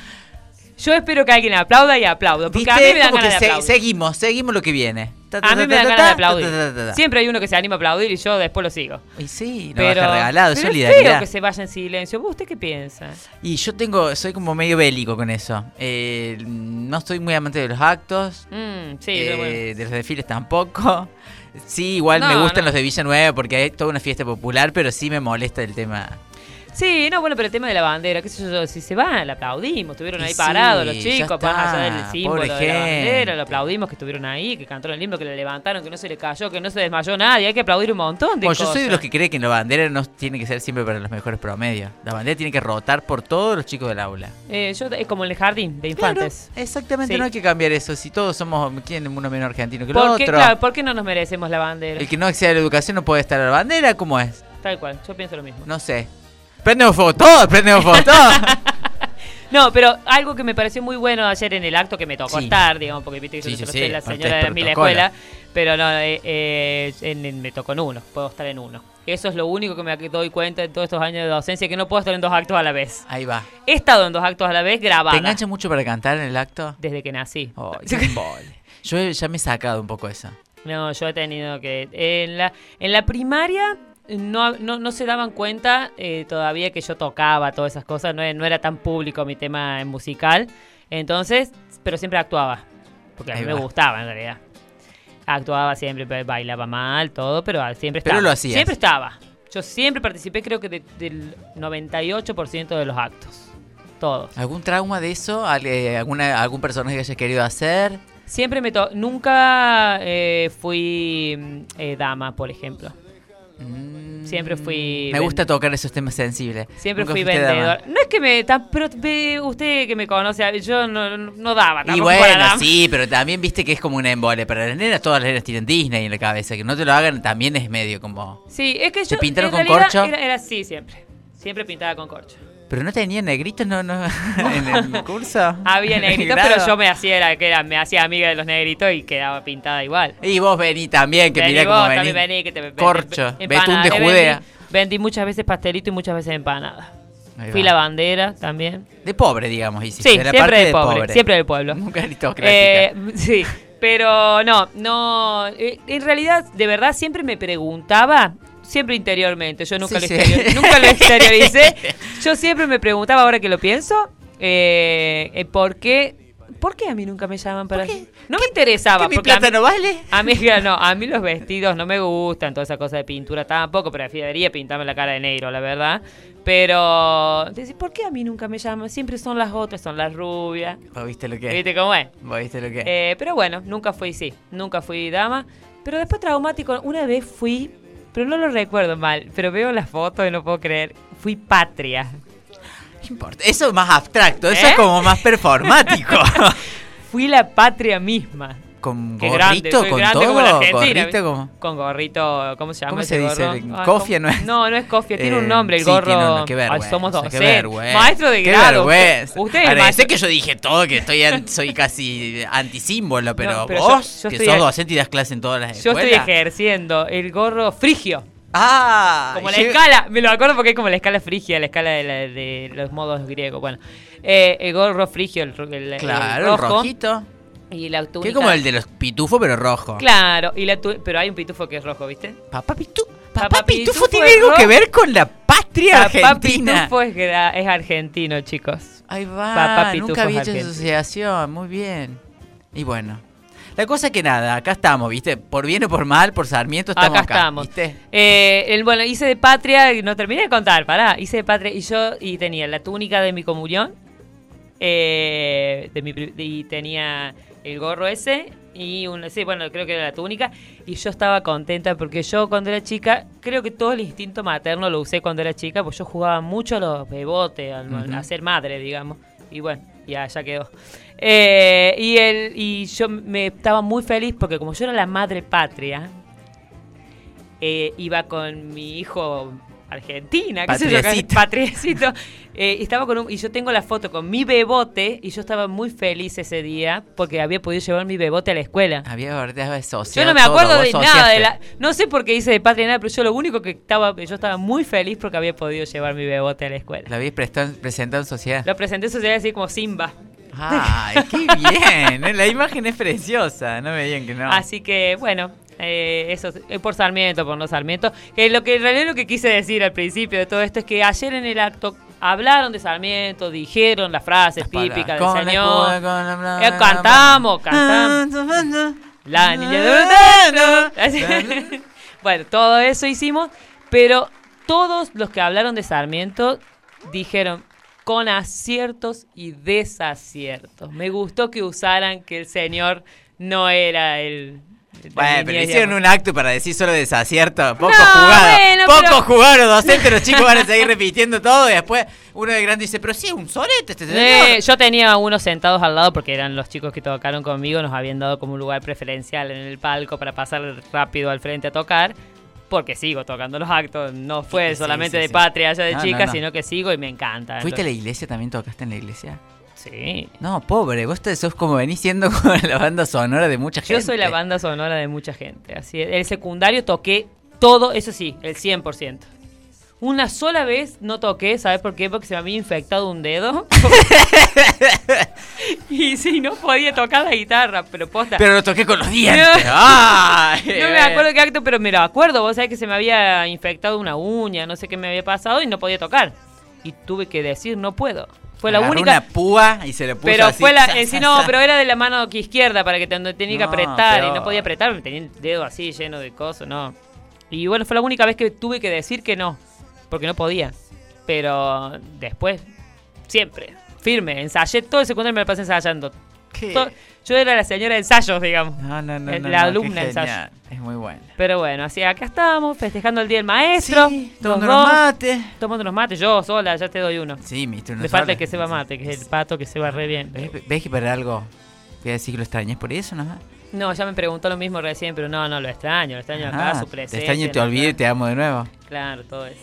Yo espero que alguien aplauda y aplaudo. Porque a mí ¿Viste? me dan ganas de se- aplaudir. seguimos, seguimos lo que viene. Ta, ta, A mí me dan ganas de aplaudir. Siempre hay uno que se anima a aplaudir y yo después lo sigo. Y sí, no pero, regalado, pero solidaridad. que se vaya en silencio. ¿Vos usted qué piensa? Y yo tengo, soy como medio bélico con eso. Eh, no estoy muy amante de los actos. Mm, sí, eh, bueno. De los desfiles tampoco. Sí, igual me gustan no. los de Villanueva porque hay toda una fiesta popular, pero sí me molesta el tema. Sí, no, bueno, pero el tema de la bandera, qué sé yo, si se van, la aplaudimos, estuvieron ahí sí, parados los chicos, más allá del símbolo de la bandera, lo aplaudimos que estuvieron ahí, que cantaron el himno, que le levantaron, que no se le cayó, que no se desmayó nadie, hay que aplaudir un montón de Bueno, yo soy de los que cree que la bandera no tiene que ser siempre para los mejores promedios. La bandera tiene que rotar por todos los chicos del aula. Eh, yo, es como en el jardín de infantes. Exactamente, Sí. no hay que cambiar eso. Si todos somos, ¿quién es uno menos argentino que el ¿Por qué, otro? claro, ¿Por qué no nos merecemos la bandera? El que no accede a la educación no puede estar a la bandera, ¿cómo es? Tal cual, yo pienso lo mismo. No sé. Todos, prendemos fuego todos. No, pero algo que me pareció muy bueno ayer en el acto que me tocó Sí. estar, digamos, porque viste que Sí, yo sí, soy la señora de mi escuela, pero no, eh, eh, en- en- me tocó en uno, puedo estar en uno. Eso es lo único que me doy cuenta en todos estos años de docencia, que no puedo estar en dos actos a la vez. Ahí va. He estado en dos actos a la vez grabada. ¿Te engancha mucho para cantar en el acto? Desde que nací. Embole. Yo ya me he sacado un poco eso. No, yo he tenido que... En la, en la primaria no, no, no se daban cuenta eh, todavía que yo tocaba todas esas cosas, no, no era tan público mi tema musical, entonces, pero siempre actuaba, porque a mí me gustaba en realidad. Actuaba siempre, ba- bailaba mal, todo, pero siempre Pero estaba. lo hacías. Siempre estaba. Yo siempre participé, creo que de- del 98% de los actos. Todos. ¿Algún trauma de eso? ¿Al- eh, ¿Alguna, ¿Algún personaje que hayas querido hacer? Siempre me to Nunca eh, fui mm, eh, dama, por ejemplo. Siempre fui. Mm, Me gusta tocar esos temas sensibles. Siempre Nunca fui vendedor. No es que me. pero usted que me conoce, yo no, no daba. Y para bueno, sí, pero también viste que es como una embole. Para las nenas, todas las nenas tienen Disney en la cabeza. Que no te lo hagan también es medio como... Sí, es que ¿Te yo. pintaron en con corcho? Era, era así siempre. Siempre pintada con corcho. Pero no tenía negritos no, no, en el curso. Había negritos, pero yo me hacía era, que era, me hacía amiga de los negritos y quedaba pintada igual. Y vos vení también, que Vení mirá vos, cómo también vení. vení, que te Corcho, betún de Judea. Vendí, muchas veces pastelito y muchas veces empanada. Fui la bandera también. De pobre, digamos, hiciste. Sí, de la siempre parte de pobre, siempre del pueblo. Nunca aristocrática. Eh, sí, pero no, no. eh, En realidad, de verdad, siempre me preguntaba, siempre interiormente, yo nunca, Sí, lo, sí. exterior- nunca lo exterioricé. Yo siempre me preguntaba, ahora que lo pienso, eh, eh, por qué ¿Por qué a mí nunca me llaman para.? No me interesaba. ¿Que mi porque a plata mí- no vale? A mí, no, a mí los vestidos no me gustan, toda esa cosa de pintura tampoco. Preferiría pintarme la cara de negro, la verdad. Pero. ¿Por qué a mí nunca me llaman? Siempre son las otras, son las rubias. ¿Vos viste lo que es? ¿Viste cómo es? ¿Vos viste lo que es? Eh, pero bueno, nunca fui, sí, nunca fui dama. Pero después traumático, una vez fui, pero no lo recuerdo mal, pero veo las fotos y no puedo creer. Fui patria. No importa. Eso es más abstracto, eso ¿Eh? es como más performático. Fui la patria misma. Con Qué gorrito, con grande todo, gorrito como... Con gorrito, ¿cómo se llama ¿Cómo se dice? gorro? ¿El Ay, cofia ¿cómo- no es? No, no es cofia, tiene un Eh, nombre, el sí, gorro. tiene qué Ay, somos qué docentes. vergüenza. Maestro de Qué grado. vergüenza. Usted es maestro- que yo dije todo, que estoy an- soy casi antisímbolo, pero, No, pero yo- vos, yo que sos docente y das clase en todas las Yo escuelas. estoy ejerciendo el gorro frigio. Ah, Como la yo- escala, me lo acuerdo porque es como la escala frigia, la escala de, la- de los modos griegos. Bueno, eh, el gorro frigio, el, el- el Claro, el rojo. rojito. Y la túnica. Que es como el de los pitufos, pero rojo. Claro, y la tu- pero hay un pitufo que es rojo, ¿viste? Papá Pitufo. Papá Pitufo tiene algo que ver con la patria Papá argentina. Pitufo es, gra- es argentino, chicos. Ahí va, Papá Pitufo nunca es había hecho asociación, muy bien. Y bueno, la cosa que nada, acá estamos, ¿viste? Por bien o por mal, por Sarmiento estamos acá, acá, estamos. ¿viste? Eh, el, bueno, hice de patria, no terminé de contar, pará. Hice de patria y yo y tenía la túnica de mi comunión. eh, de mi, pri- y tenía el gorro ese y un, sí, bueno, creo que era la túnica. Y yo estaba contenta porque yo cuando era chica, creo que todo el instinto materno lo usé cuando era chica, pues yo jugaba mucho a los bebotes, al- a ser madre, digamos. Y bueno, ya, ya quedó. Eh, y, el, y yo me estaba muy feliz porque como yo era la madre patria, eh, iba con mi hijo Argentina, qué sé yo, patriacito, eh, estaba con un, y yo tengo la foto con mi bebote y yo estaba muy feliz ese día porque había podido llevar mi bebote a la escuela. Había había Yo no me acuerdo de nada de la, no sé por qué hice de patria nada, pero yo lo único que estaba, yo estaba muy feliz porque había podido llevar mi bebote a la escuela. Lo habías prestado- presentado en sociedad. Lo presenté en sociedad así como Simba. Ay, qué bien. ¿eh? La imagen es preciosa, no me digan que no. Así que, bueno, eh, eso es por Sarmiento, por no Sarmiento. Que lo que en realidad lo que quise decir al principio de todo esto es que ayer en el acto hablaron de Sarmiento, dijeron las frases típicas del señor. la bla, Eh, cantamos, cantamos. La niña de Bueno, todo eso hicimos, pero todos los que hablaron de Sarmiento dijeron con aciertos y desaciertos. Me gustó que usaran que el señor no era el... Bueno, pero hicieron digamos. un acto para decir solo desacierto. Poco No, jugado. bueno, poco pero- jugado los docentes, los chicos van a seguir repitiendo todo. Y después uno de grande dice, pero sí, un solete este señor. Eh, yo tenía unos sentados al lado porque eran los chicos que tocaron conmigo, nos habían dado como un lugar preferencial en el palco para pasar rápido al frente a tocar. Porque sigo tocando los actos, no fue Sí, solamente sí, de patria allá de No, no, chica, no. sino que sigo y me encanta. ¿Fuiste a la iglesia también? ¿Tocaste en la iglesia? Sí. No, pobre, vos te- sos como venís siendo como la banda sonora de mucha gente. Yo soy la banda sonora de mucha gente. Así es. El secundario toqué todo, eso sí, el 100%. Una sola vez no toqué, ¿sabes por qué? Porque se me había infectado un dedo. y sí, no podía tocar la guitarra, pero posta. Pero lo toqué con los dientes. ¡Ay! No me acuerdo qué acto, pero me lo acuerdo. Vos sabés que se me había infectado una uña, no sé qué me había pasado y no podía tocar. Y tuve que decir, no puedo. Fue la Agarró única. una púa y se le puso Pero así, fue la. za, no, pero era de la mano que izquierda para que te, tenía que No, apretar y no podía apretar, tenía el dedo así lleno de cosas, no. Y bueno, fue la única vez que tuve que decir que no, porque no podía. Pero después, siempre, firme, ensayé todo el secundario me lo pasé ensayando. Yo era la señora de ensayos, digamos. No, no, no. Eh, la alumna de ensayo. genial. Es muy bueno. Pero bueno, así acá estamos, festejando el Día del Maestro. Sí, tomando unos mates. Tomando unos mates, yo sola, ya te doy uno. Sí, me Me falta el que se va mate, que es el pato que se va re bien. ¿Ves, ves que para algo voy a decir que lo extrañas por eso nomás? No, ya me preguntó lo mismo recién, pero no, no, lo extraño, lo extraño acá, Ah, su te presencia. extraño y te ¿no? olvido y te amo de nuevo. Claro, todo eso.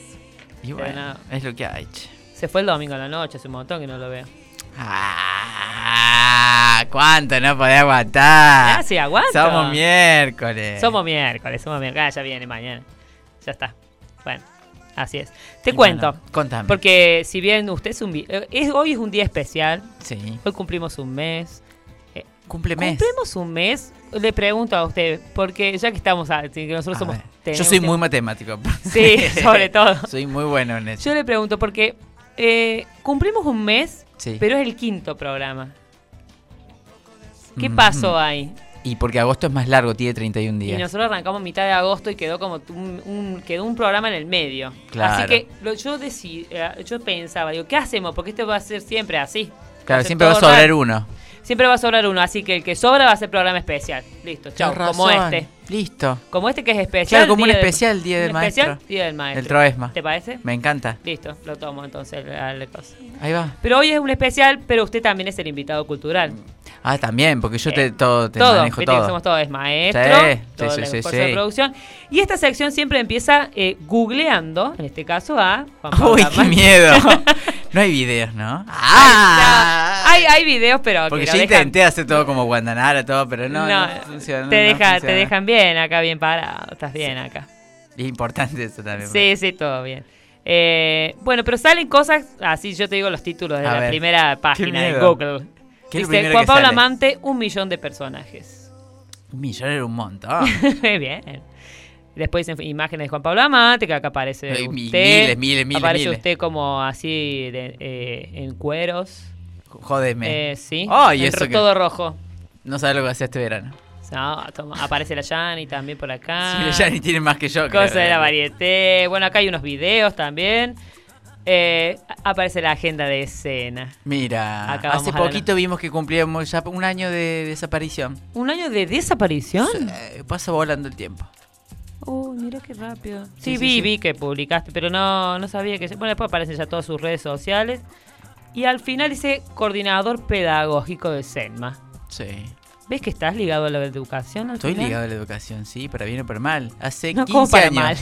Y bueno, es lo que hay. che. Se fue el domingo a la noche, hace un montón que no lo veo. Ah, ¿cuánto no podés aguantar? Ah, sí, aguanto. Somos miércoles. Somos miércoles, somos miércoles. Ah, ya viene mañana. Ya está. Bueno, así es. Te Y cuento. bueno, contame. Porque si bien usted es un... eh, es- hoy es un día especial. Sí. Hoy cumplimos un mes. Eh, Cumple mes. ¿Cumplimos un mes? Le pregunto a usted, porque ya que estamos... a- que nosotros somos... Yo soy muy matemático. Sí, sobre todo. soy muy bueno en eso. Yo le pregunto porque eh, cumplimos un mes, Sí. pero es el quinto programa. ¿Qué Ujú. pasó ahí? Y porque agosto es más largo, tiene 31 Y días. nosotros arrancamos mitad de agosto y quedó como un, un- quedó un programa en el medio. Claro. Así que lo- yo decí- eh, yo pensaba, digo, ¿qué hacemos? Porque esto va a ser siempre así. Claro, siempre va a sobrar raro. uno. Siempre va a sobrar uno, así que el que sobra va a ser programa especial. Listo, chao. Como este. Listo. Como este que es especial. Claro, como un del- especial Día del un especial. Día del Maestro. El Troesma. ¿Te parece? Me encanta. Listo, lo tomo entonces al. Ahí va. Pero hoy es un especial, pero usted también es el invitado cultural. Ah, también, porque yo te, Eh, todo, te todo, manejo viste que todo. somos todos maestros, Sí, todo sí, el sí, sí. de producción. Y esta sección siempre empieza eh, googleando, en este caso a Juan Pablo Uy, qué miedo. no hay videos, ¿no? Ah, hay, hay videos, pero Porque que yo dejan- intenté hacer todo como Guandanara, todo, pero no, no, No, funciona. te, deja, te dejan bien acá, bien parado. Estás bien acá. Y es importante eso también. Sí, sí, todo bien. Eh, bueno, pero salen cosas, así yo te digo los títulos de A la ver. primera página de. Google. ¿Qué es lo Dice Juan Pablo? Amante, un millón de personajes. Un millón era un montón. Muy bien. Después dicen imágenes de Juan Pablo Amante, que acá aparece Hay usted. mi- miles, miles, miles, Aparece miles. usted como así de- eh, en cueros. Jódeme. Eh, sí. Ay, eso que- Todo rojo. No sabes lo que hacía este verano. No, toma, aparece la Yani también por acá. Sí, ya ni tiene más que yo. Cosa de la varieté. Bueno, acá hay unos videos también. Eh, aparece la agenda de escena. Mira, Acá hace poquito vimos que cumplíamos ya un año de desaparición. ¿Un año de desaparición? Eh, pasa volando el tiempo. Uy, mira qué rápido. Sí, Sí, sí, vi, sí. vi que publicaste, pero no, no sabía que... Bueno, después aparecen ya todas sus redes sociales. Y al final dice coordinador pedagógico de SENMA. Sí. ¿Ves que estás ligado a la educación al Estoy final? ligado a la educación, sí, para bien o para mal. Hace No, 15 ¿cómo para años. mal?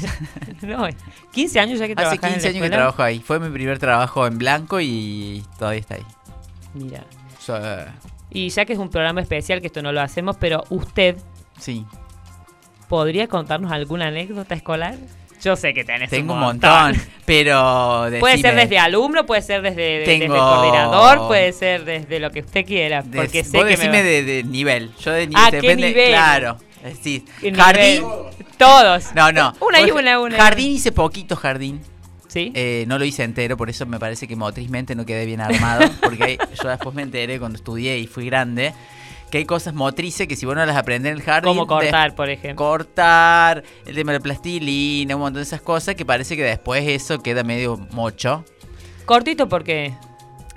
no, 15 años ya que Hace trabajas en la 15 años que trabajo ahí. Fue mi primer trabajo en blanco y todavía está ahí. Mira. So, Y ya que es un programa especial, que esto no lo hacemos, pero usted sí. ¿Podría contarnos alguna anécdota escolar? Yo sé que tenés Tengo un montón, pero Puede ser desde alumno, puede ser desde, coordinador, puede ser desde lo que usted quiera. Porque sé vos que me decime de, de nivel. Yo de Ah, nivel. ¿qué nivel? Claro. ¿Qué jardín. Todos. No, no. Una y una, una. Jardín hice poquito jardín. Sí. Eh, no lo hice entero, por eso me parece que motrizmente no quedé bien armado. Porque yo después me enteré cuando estudié y fui grande que hay cosas motrices que si vos no las aprendes en el jardín. Como cortar, por ejemplo. Cortar, el tema de la plastilina, un montón de esas cosas que parece que después eso queda medio mocho. Cortito porque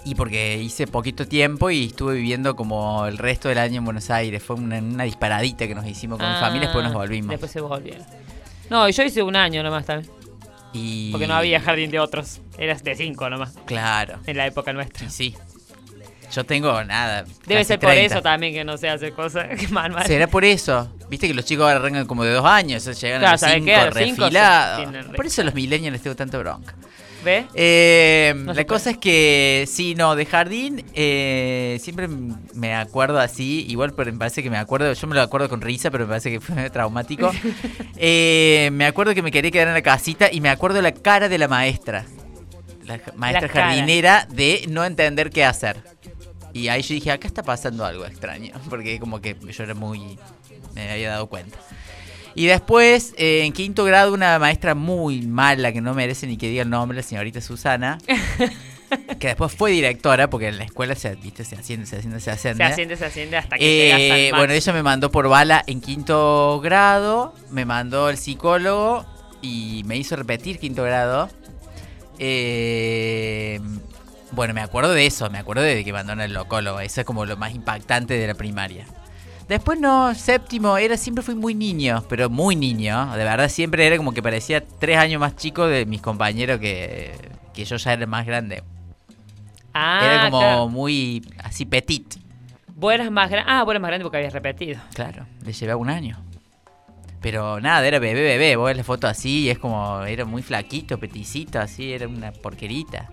Y porque hice poquito tiempo y estuve viviendo como el resto del año en Buenos Aires. Fue una, una disparadita que nos hicimos con mi familia, después nos Ah, volvimos. Después se volvieron. No, yo hice un año nomás también. Y... Porque no había jardín de otros. Eras de cinco nomás. Claro. En la época nuestra. Y sí. Yo tengo nada. Debe ser por 30. eso también que no se hace cosas mal, mal. ¿Será por eso? Viste que los chicos ahora arrancan como de dos años, llegan Claro, a los ¿sabe cinco qué? A los cinco refilados. Por eso los millennials les tengo tanta bronca. ¿Ves? Eh, No la cosa es que, sí, no, de jardín, eh, siempre me acuerdo así, igual pero me parece que me acuerdo, yo me lo acuerdo con risa, pero me parece que fue traumático. Eh, me acuerdo que me quería quedar en la casita y me acuerdo la cara de la maestra, la maestra jardinera, de no entender qué hacer. Y ahí yo dije, acá está pasando algo extraño, porque como que yo era muy... me había dado cuenta. Y después, eh, en quinto grado, una maestra muy mala, que no merece ni que diga el nombre, la señorita Susana, que después fue directora, porque en la escuela se, ¿viste? se asciende, se asciende, se asciende. Se asciende, se asciende hasta que Eh, llegas al bueno, ella me mandó por bala en quinto grado, me mandó el psicólogo y me hizo repetir quinto grado. Eh, bueno, me acuerdo de eso, me acuerdo de que mandó el locólogo, eso es como lo más impactante de la primaria. Después no, séptimo, era siempre fui muy niño, pero muy niño, de verdad siempre era como que parecía tres años más chico de mis compañeros que, que yo ya era más grande. Ah, era como claro. muy así petit. Vos eras más grande. Ah, vos eras más grande porque habías repetido. Claro, le llevaba un año. Pero nada, era bebé, bebé. Vos ves la foto así y es como, era muy flaquito, peticito, así, era una porquerita.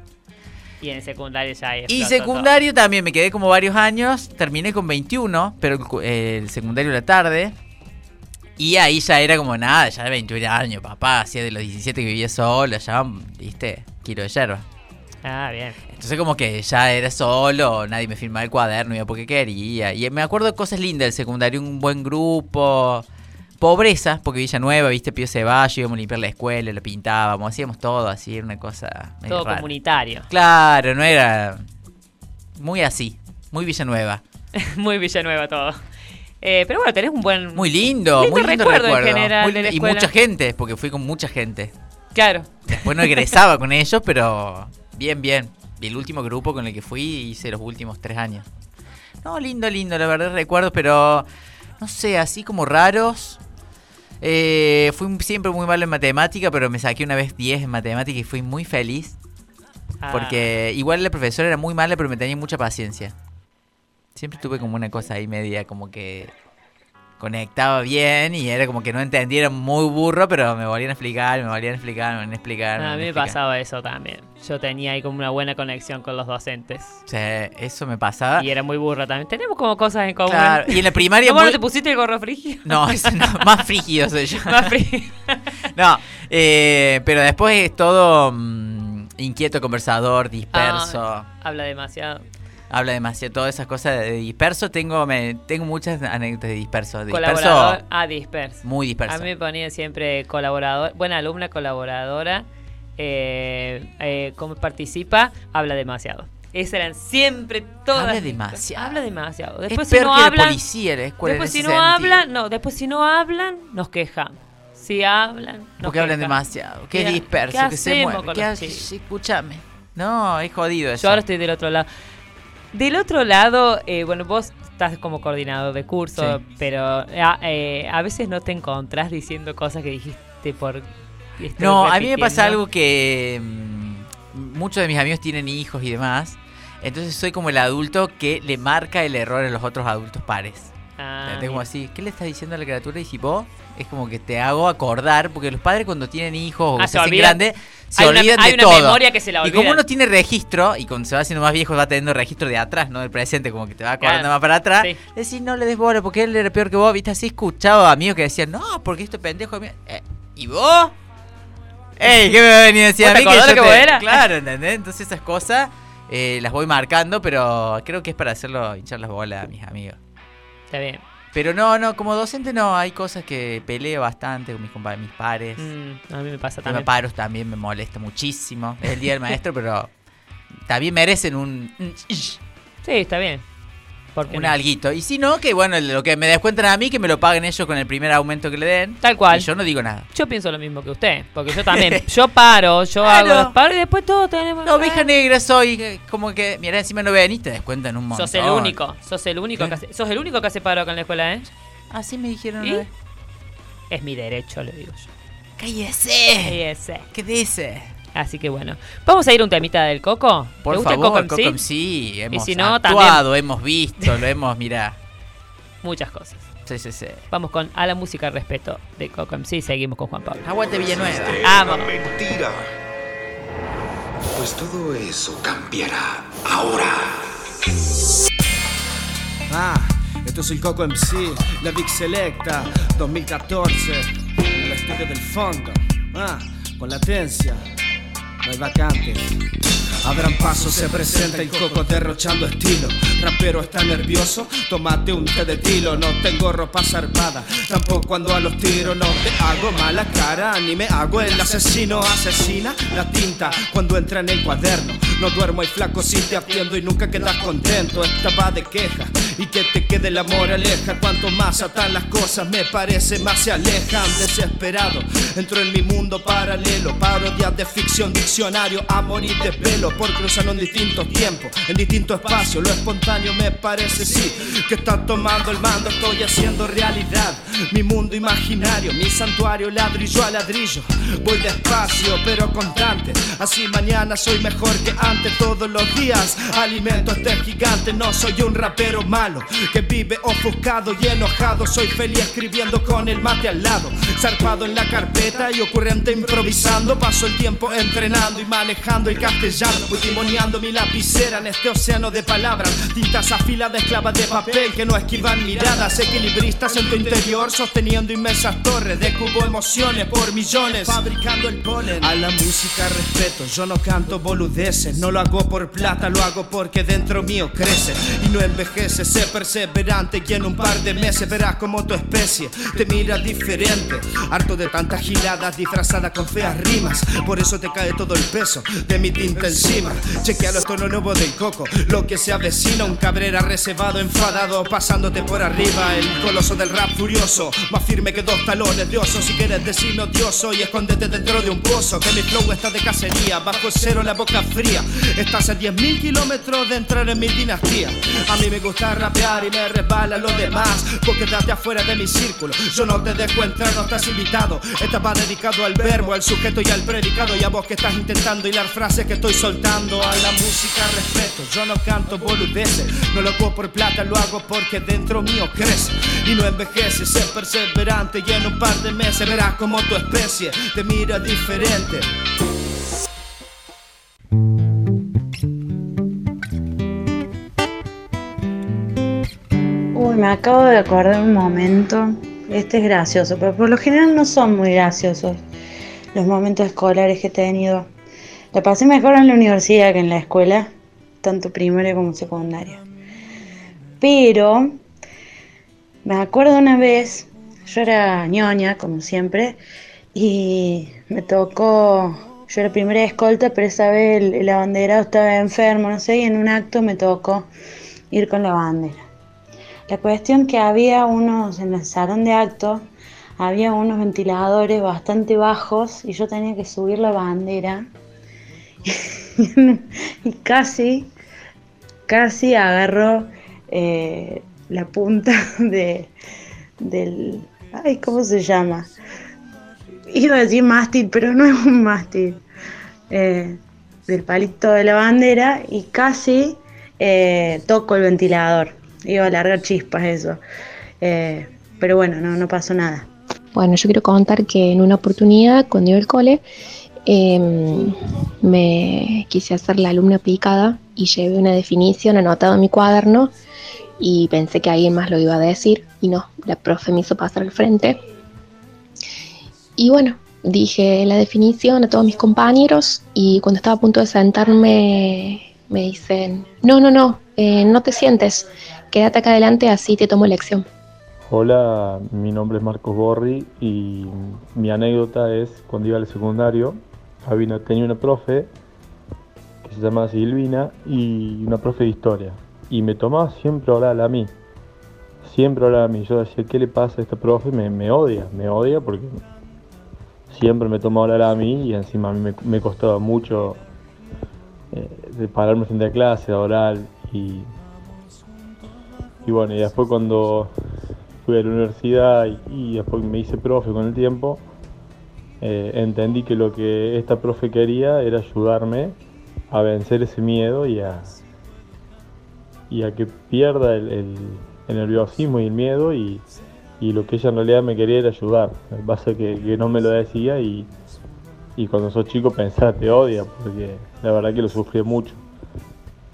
Y en secundario ya Y secundario también, me quedé como varios años, terminé con 21, pero el, el secundario la tarde. Y ahí ya era como nada, ya de 21 años, papá, hacía de los 17 que vivía solo, ya, viste, kilo de yerba. Ah, bien. Entonces como que ya era solo, nadie me firmaba el cuaderno, iba porque quería. Y me acuerdo de cosas lindas del secundario, un buen grupo. Pobreza, porque Villa Nueva, viste, Pío Ceballos, íbamos a limpiar la escuela, la pintábamos, hacíamos todo así, era una cosa medio Todo rara. comunitario. Claro, no era muy así, muy Villanueva. muy Villanueva todo. Eh, pero bueno, tenés un buen. Muy lindo, Lindo muy lindo recuerdo en recuerdo. general Muy de la y mucha gente, porque fui con mucha gente. Claro. Después no egresaba con ellos, pero bien, bien. Y el último grupo con el que fui hice los últimos tres años. No, lindo, lindo, la verdad recuerdo, pero no sé, así como raros. Eh, fui siempre muy malo en matemática, pero me saqué una vez 10 en matemática y fui muy feliz. Ah. Porque igual la profesora era muy mala, pero me tenía mucha paciencia. Siempre tuve como una cosa ahí media, como que conectaba bien y era como que no entendía, era muy burro, pero me volvían a explicar, me volvían a explicar, me volvían a explicar. A mí me pasaba eso también. Yo tenía ahí como una buena conexión con los docentes. Sea, eso me pasaba. Y era muy burra también. Tenemos como cosas en común. Claro, y en la primaria ¿Cómo muy- no te pusiste el gorro frígido? No, eso no, más frígido soy yo. Más frígido. no, eh, pero después es todo mm, inquieto, conversador, disperso. Ah, habla demasiado. Habla demasiado, todas esas cosas de disperso. Tengo, me, tengo muchas anécdotas de disperso. De Colaborador. disperso Ah, disperso. muy disperso. A mí me ponía siempre colaborador, buena alumna, colaboradora. Eh, eh, ¿Cómo participa? Habla demasiado. Esas eran siempre todas. Habla demasiado. Habla demasiado. Es Después si no que la hablan, policía, la escuela en Después si no sentido. hablan, no, después si no hablan, nos quejamos. Si hablan, nos Porque hablan demasiado. Qué, ¿Qué- disperso, qué que se mueve. con ¿Qué los hace- chicos? Escúchame. No, es jodido eso. Yo ahora estoy del otro lado. Del otro lado, eh, bueno, vos estás como coordinador de curso, Sí. pero eh, a, eh, a veces no te encontrás diciendo cosas que dijiste por... estoy No, a mí me pasa algo que mm, muchos de mis amigos tienen hijos y demás. Entonces soy como el adulto que le marca el error a los otros adultos pares. Ah, Tengo bien. así, ¿qué le estás diciendo a la criatura? Y si vos, es como que te hago acordar, porque los padres cuando tienen hijos o Ah, que se se hacen grandes, se Hay una- olvidan hay de una todo. memoria que se la Y como uno tiene registro, y cuando se va haciendo más viejo va teniendo registro de atrás, no del presente, como que te va acordando Claro. más para atrás, Sí. decís, no le des bola, porque él era peor que vos, viste, así he escuchado a amigos que decían, no, porque este pendejo es mío". Eh, ¿Y vos? ¡Ey! ¿Qué me va a venir a decir ¿Vos a te mí? yo que te- vos eras? Claro, ¿entendés? Entonces esas cosas eh, las voy marcando, pero creo que es para hacerlo hinchar las bolas a mis amigos. Está bien. Pero no, no, como docente no, hay cosas que peleo bastante con mis mis pares. Mm, a mí me pasa también. paros también me molesta muchísimo. Es el día del maestro, pero también merecen un- Sí, está bien. ¿Por qué un no? alguito. Y si no, que bueno, lo que me descuentan a mí, que me lo paguen ellos con el primer aumento que le den. Tal cual. Y yo no digo nada. Yo pienso lo mismo que usted, porque yo también, yo paro, yo hago Claro. los paros y después todos tenemos... La oveja negra soy, eh, como que, mira, encima no ven y te descuentan un montón. Sos el único, sos el único que hace, sos el único que hace paro acá en la escuela, ¿eh? Así me dijeron ¿Y? Es mi derecho, le digo yo. ¡Cállese! Cállese. ¿Qué dice? Así que bueno. ¿Vamos a ir a un temita del Coco? Por ¿Te gusta favor, el Coco Coco MC? MC, hemos si no, actuado, hemos visto, lo hemos, mirá. Muchas cosas. Sí, sí, sí. Vamos con A la música respeto de Coco MC y seguimos con Juan Pablo. Aguante Villanueva. Vamos. Mentira. Pues todo eso cambiará ahora. Ah, esto es el Coco MC, la Big Selecta 2014, en el estudio del fondo. Ah, con latencia, no hay vacantes. Abran paso, se presenta el coco derrochando estilo. Rapero está nervioso, tómate un té de tilo. No tengo ropa zarpada, tampoco ando a los tiros. No te hago mala cara, ni me hago el asesino. Asesina la tinta cuando entra en el cuaderno. No duermo y flaco si te atiendo y nunca quedas contento. Esta va de queja y que te quede el amor aleja. Cuanto más atan las cosas, me parece más se alejan. Desesperado, entro en mi mundo paralelo. Parodias de ficción, diccionario, amor y desvelo. Por cruzando en distintos tiempos, en distintos espacios. Lo espontáneo me parece sí que está tomando el mando. Estoy haciendo realidad mi mundo imaginario, mi santuario ladrillo a ladrillo. Voy despacio, pero constante. Así mañana soy mejor que antes todos los días. Alimento a este gigante, no soy un rapero malo que vive ofuscado y enojado. Soy feliz escribiendo con el mate al lado. Zarpado en la carpeta y ocurrente improvisando. Paso el tiempo entrenando y manejando el castellano. Voy timoneando mi lapicera en este océano de palabras. Tintas afiladas, esclavas de papel que no esquivan miradas. Equilibristas en tu interior, sosteniendo inmensas torres. De cubo emociones por millones, fabricando el polen. A la música respeto, yo no canto boludeces. No lo hago por plata, lo hago porque dentro mío crece y no envejece. Sé perseverante y en un par de meses verás como tu especie te mira diferente. Harto de tantas giladas disfrazadas con feas rimas. Por eso te cae todo el peso de mi tinta encima. Chequea los tonos nuevos del coco. Lo que se avecina, un cabrera reservado, enfadado, pasándote por arriba. El coloso del rap furioso, más firme que dos talones de oso. Si quieres decir odioso y escóndete dentro de un pozo. Que mi flow está de cacería, bajo cero la boca fría. Estás a 10.000 kilómetros de entrar en mi dinastía. A mí me gusta rapear y me resbala lo demás. Porque date afuera de mi círculo. Yo no te dejo entrar, no estás invitado. Esta va dedicado al verbo, al sujeto y al predicado. Y a vos que estás intentando hilar frases que estoy soltando. A la música respeto, yo no canto boludeces. No lo hago por plata, lo hago porque dentro mío crece. Y no envejece, sé perseverante. Y en un par de meses verás como tu especie te mira diferente. Uy, me acabo de acordar un momento. Este es gracioso, pero por lo general no son muy graciosos los momentos escolares que he tenido. La pasé mejor en la universidad que en la escuela, tanto primaria como secundaria. Pero me acuerdo una vez, yo era ñoña, como siempre, y me tocó, yo era primera escolta, pero esa vez el, el abanderado estaba enfermo, no sé, y en un acto me tocó ir con la bandera. La cuestión que había unos, en el salón de actos, había unos ventiladores bastante bajos y yo tenía que subir la bandera y casi, casi agarró eh, la punta de, del, ay, ¿cómo se llama? Iba a decir mástil, pero no es un mástil, eh, del palito de la bandera y casi eh, toco el ventilador. Iba a largar chispas eso. Eh, pero bueno, no, no pasó nada. Bueno, yo quiero contar que en una oportunidad, cuando iba al cole, em, me quise hacer la alumna picada y llevé una definición anotada en mi cuaderno y pensé que alguien más lo iba a decir y no, la profe me hizo pasar al frente. Y bueno, dije la definición a todos mis compañeros y cuando estaba a punto de sentarme me dicen, no, no, no, eh, no te sientes, quédate acá adelante, así te tomo lección. Hola, mi nombre es Marcos Borri y mi anécdota es cuando iba al secundario, había, tenía una profe que se llamaba Silvina y una profe de historia y me tomaba siempre oral a mí, siempre oral a mí. Yo decía, ¿qué le pasa a esta profe? Me, odia, me odia porque siempre me toma oral a mí y encima a mí me, me costaba mucho eh, de pararme frente a clase, oral y, y bueno, y después cuando fui a la universidad y, después me hice profe con el tiempo, eh, entendí que lo que esta profe quería era ayudarme a vencer ese miedo y a, y a que pierda el, el- nerviosismo y el miedo y, y lo que ella en realidad me quería era ayudar. Lo que es que, que no me lo decía y, y cuando sos chico pensás te odia porque la verdad que lo sufrí mucho.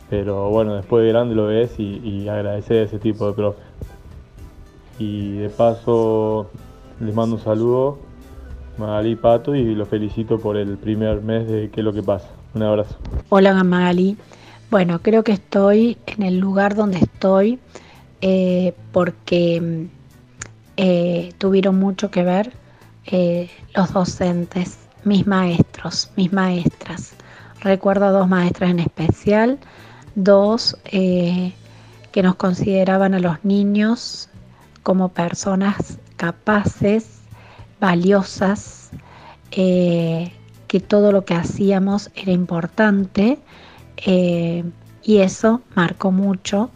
Pero bueno, después de grande lo ves y, y agradecer ese tipo de profe. Y de paso les mando un saludo Magali Pato y los felicito por el primer mes de qué es lo que pasa. Un abrazo. Hola Magali. Bueno, creo que estoy en el lugar donde estoy eh, porque eh, tuvieron mucho que ver eh, los docentes, mis maestros, mis maestras. Recuerdo a dos maestras en especial, dos que nos consideraban a los niños como personas capaces, valiosas, eh, que todo lo que hacíamos era importante eh, y eso marcó mucho.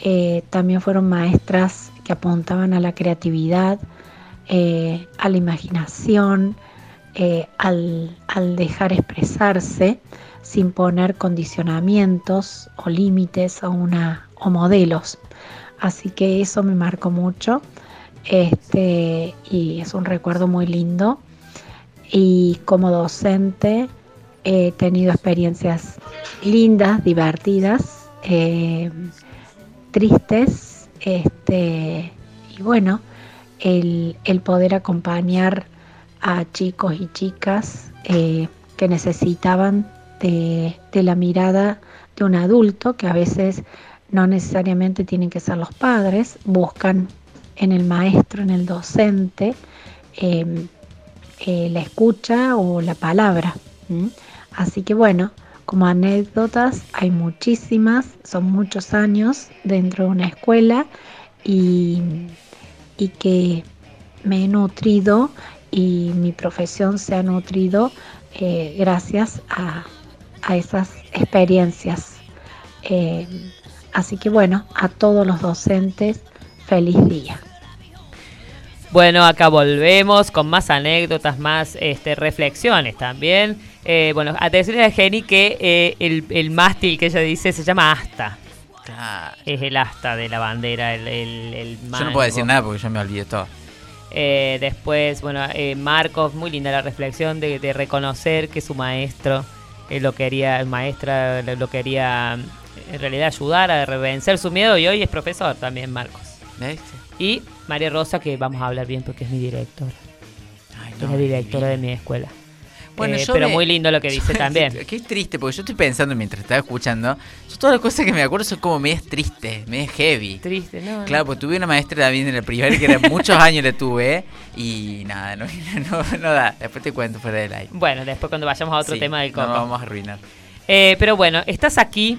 Eh, también fueron maestras que apuntaban a la creatividad, a la imaginación, al, al dejar expresarse sin poner condicionamientos o límites o, una, o modelos. Así que eso me marcó mucho este, y es un recuerdo muy lindo. Y como docente he tenido experiencias lindas, divertidas, eh, tristes, este, y bueno, el, el poder acompañar a chicos y chicas eh, que necesitaban de, de la mirada de un adulto, que a veces no necesariamente tienen que ser los padres, buscan en el maestro, en el docente, eh, eh, la escucha o la palabra. Así que bueno, como anécdotas hay muchísimas, son muchos años dentro de una escuela y, y que me he nutrido y mi profesión se ha nutrido eh, gracias a, a esas experiencias. Eh, así que bueno, a todos los docentes, feliz día. Bueno, acá volvemos con más anécdotas, más este, reflexiones también. Eh, bueno, a decirle a Jenny que eh, el, el mástil que ella dice se llama asta. Es el asta de la bandera, el, el, el Yo no puedo decir nada porque yo me olvidé todo. Eh, después, bueno, eh, Marcos, muy linda la reflexión de, de reconocer que su maestro eh, lo quería, maestra lo lo quería en realidad ayudar a vencer su miedo y hoy es profesor también, Marcos. ¿Viste? Y María Rosa, que vamos a hablar bien porque es mi directora. es no, la directora de mi escuela. Bueno, Eh, yo pero me- muy lindo lo que dice también. Qué triste, porque yo estoy pensando mientras estaba escuchando. Yo todas las cosas que me acuerdo son como medias tristes, medias heavy. Triste, ¿no? Claro, porque tuve una maestra también en el primaria que era muchos años la tuve. Y nada, no, no, no da. Después te cuento fuera del aire. Bueno, después cuando vayamos a otro Sí, tema del no coco. nos vamos a arruinar. Eh, pero bueno, estás aquí.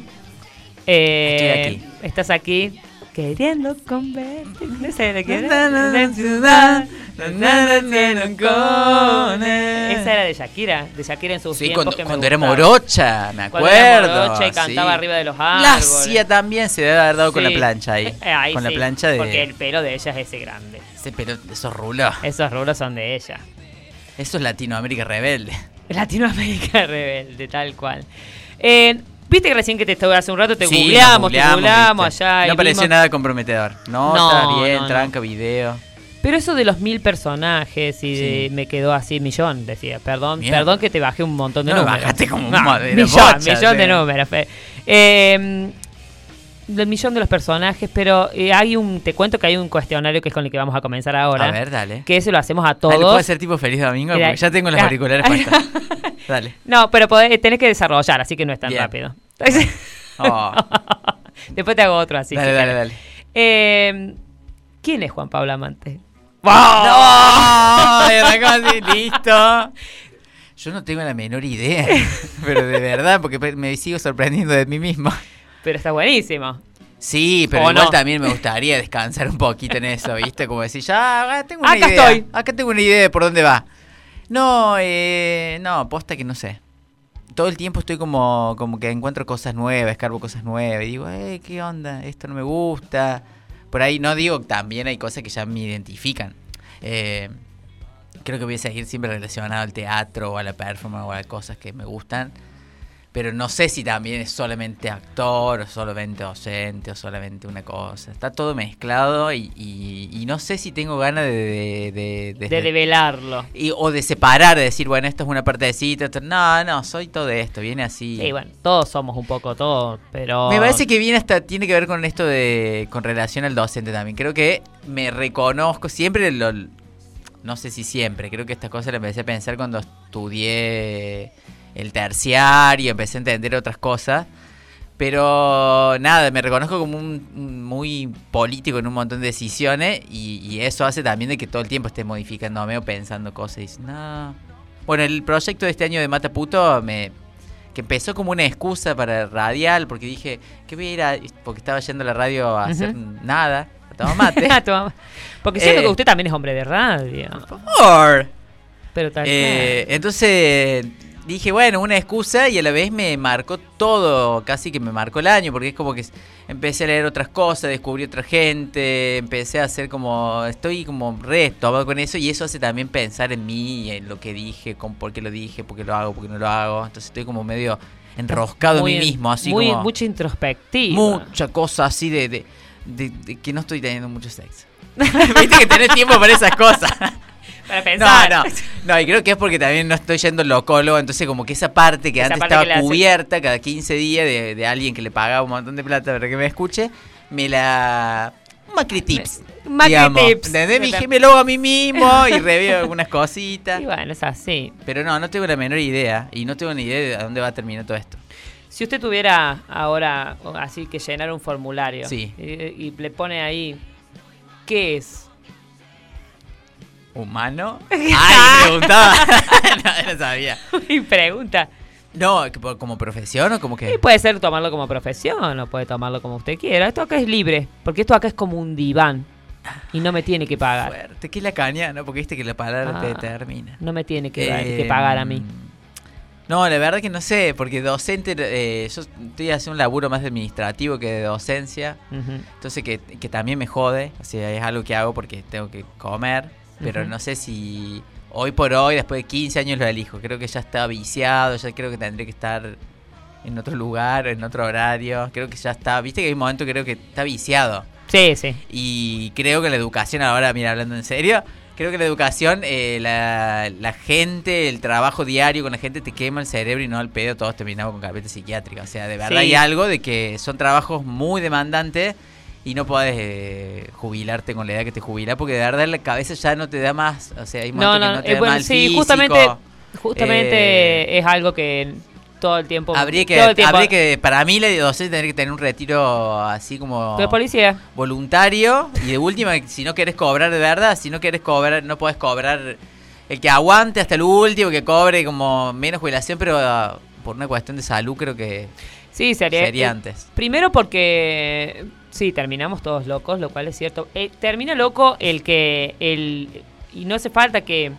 Eh, Estoy aquí. Estás aquí queriendo convertir. No sé de qué. Na, na, na, ciudad. Esa era de Shakira, de Shakira en sus Sí, tiempos cuando, que me era morocha, me Cuando era acuerdo. morocha y cantaba sí. arriba de los La árboles. hacía también, se debe haber dado con la plancha ahí. Eh, ahí con la plancha de. Porque el pelo de ella es ese grande. Ese pelo, esos rulos. Esos rulos son de ella. Eso es Latinoamérica rebelde. Latinoamérica rebelde, tal cual. Eh, Viste que recién que te estuve hace un rato, te Sí, googleamos, te googleamos viste. allá. y No pareció vimos- nada comprometedor. No, No, está bien, no, no. tranca, video. Pero eso de los mil personajes y de- me quedó así millón, decía. Perdón, Mierda. perdón que te bajé un montón de números. bajaste como un millón, bocha, millón de sí. números. Eh, del millón de los personajes, pero eh, hay un, te cuento que hay un cuestionario que es con el que vamos a comenzar ahora. A ver, dale. Que ese lo hacemos a Ah, ¿le todos. puedo hacer tipo feliz domingo? Porque ya tengo los ah, auriculares puestos. Dale. No, pero podés- tenés que desarrollar, así que no es tan Bien. rápido. Oh. Después te hago otro así. Dale, si dale, dale. Eh, ¿Quién es Juan Pablo Amante? ¡No! Y arrancamos así, listo. Yo no tengo la menor idea. Pero de verdad, porque me sigo sorprendiendo de mí mismo. Pero está buenísimo. Sí, pero ¿O igual no? también me gustaría descansar un poquito en eso, ¿viste? Como decir, ya, ah, tengo una Acá idea. estoy. Acá tengo una idea de por dónde va. No, eh, no, posta que no sé. Todo el tiempo estoy como, como que encuentro cosas nuevas, escarbo cosas nuevas y digo, eh, ¿qué onda? Esto no me gusta. Por ahí no digo, también hay cosas que ya me identifican. Eh, creo que voy a seguir siempre relacionado al teatro o a la performance o a cosas que me gustan. Pero no sé si también es solamente actor, o solamente docente, o solamente una cosa. Está todo mezclado y, y- y no sé si tengo ganas de... De, de- de- De develarlo. y- o de separar, de decir, bueno, esto es una partecita. esto- No, no, soy todo esto, viene así. Sí, bueno, todos somos un poco todos, pero... Me parece que viene hasta, tiene que ver con esto de, con relación al docente también. Creo que me reconozco, siempre lo, no sé si siempre, creo que estas cosas las empecé a pensar cuando estudié el terciario, empecé a entender otras cosas. Pero nada, me reconozco como un, muy político en un montón de decisiones y, y eso hace también de que todo el tiempo esté modificándome o pensando cosas y dices, no. Bueno, el proyecto de este año de Mata Puto me, que empezó como una excusa para radial, porque dije, ¿qué voy a ir a...? Porque estaba yendo a la radio a hacer nada, a tomar mate. Porque siento Eh, que usted también es hombre de radio. Por. Pero tal Eh, entonces dije, bueno, una excusa y a la vez me marcó todo, casi que me marcó el año, porque es como que empecé a leer otras cosas, descubrí otra gente, empecé a hacer como, estoy como re tomado con eso y eso hace también pensar en mí, en lo que dije, con por qué lo dije, por qué lo hago, por qué no lo hago. Entonces estoy como medio enroscado Muy- en mí mismo, así muy, como Mucha introspectiva. mucha cosa así de, de, de- de que no estoy teniendo mucho sexo. Viste que tenés tiempo para esas cosas. Para pensar. No, no. No, y creo que es porque también no estoy yendo al locólogo, entonces como que esa parte que Esa antes parte estaba cubierta cada 15 días de, de alguien que le pagaba un montón de plata para que me escuche, me la Macri Tips. Macri digamos. Tips. ¿Entendés? Mi hija me lo hago a mí mismo y reveo algunas cositas. Y bueno, es así. Pero no, no tengo la menor idea. Y no tengo ni idea de a dónde va a terminar todo esto. Si usted tuviera ahora así que llenar un formulario Sí. y, y le pone ahí, ¿qué es? ¿Humano? Ay, preguntaba. no, no sabía. Y pregunta. No, como profesión o como que. Y puede ser tomarlo como profesión o puede tomarlo como usted quiera. Esto acá es libre, porque esto acá es como un diván y no me tiene que pagar. Fuerte, que es la caña, ¿no? Porque viste que la palabra te Ah, determina. No me tiene que, Eh, que pagar a mí. No, la verdad que no sé, porque docente, eh, yo estoy haciendo un laburo más de administrativo que de docencia, entonces que, que también me jode, o sea, es algo que hago porque tengo que comer, pero no sé si hoy por hoy, después de 15 años lo elijo, creo que ya está viciado, ya creo que tendría que estar en otro lugar, en otro horario, creo que ya está, viste que hay un momento que creo que está viciado. Sí, sí. Y creo que la educación, ahora mira, hablando en serio, creo que la educación, eh, la, la gente, el trabajo diario con la gente te quema el cerebro y no al pedo todos terminamos con carpeta psiquiátrica. O sea, de verdad Sí. hay algo de que son trabajos muy demandantes y no podés eh, jubilarte con la edad que te jubilás porque de verdad la cabeza ya no te da más. O sea, hay No, no, que no te eh, da bueno, más sí, físico. justamente, justamente Eh, es algo que todo el tiempo. Habría que, todo el tiempo- habría que, para mí la docente tendría que tener un retiro así como... De policía. Voluntario y de última, si no querés cobrar de verdad, si no querés cobrar, no podés cobrar el que aguante hasta el último, que cobre como menos jubilación, pero ah, por una cuestión de salud creo que Sí, sería, sería antes. Primero porque sí, terminamos todos locos, lo cual es cierto. Eh, termina loco el que el y no hace falta que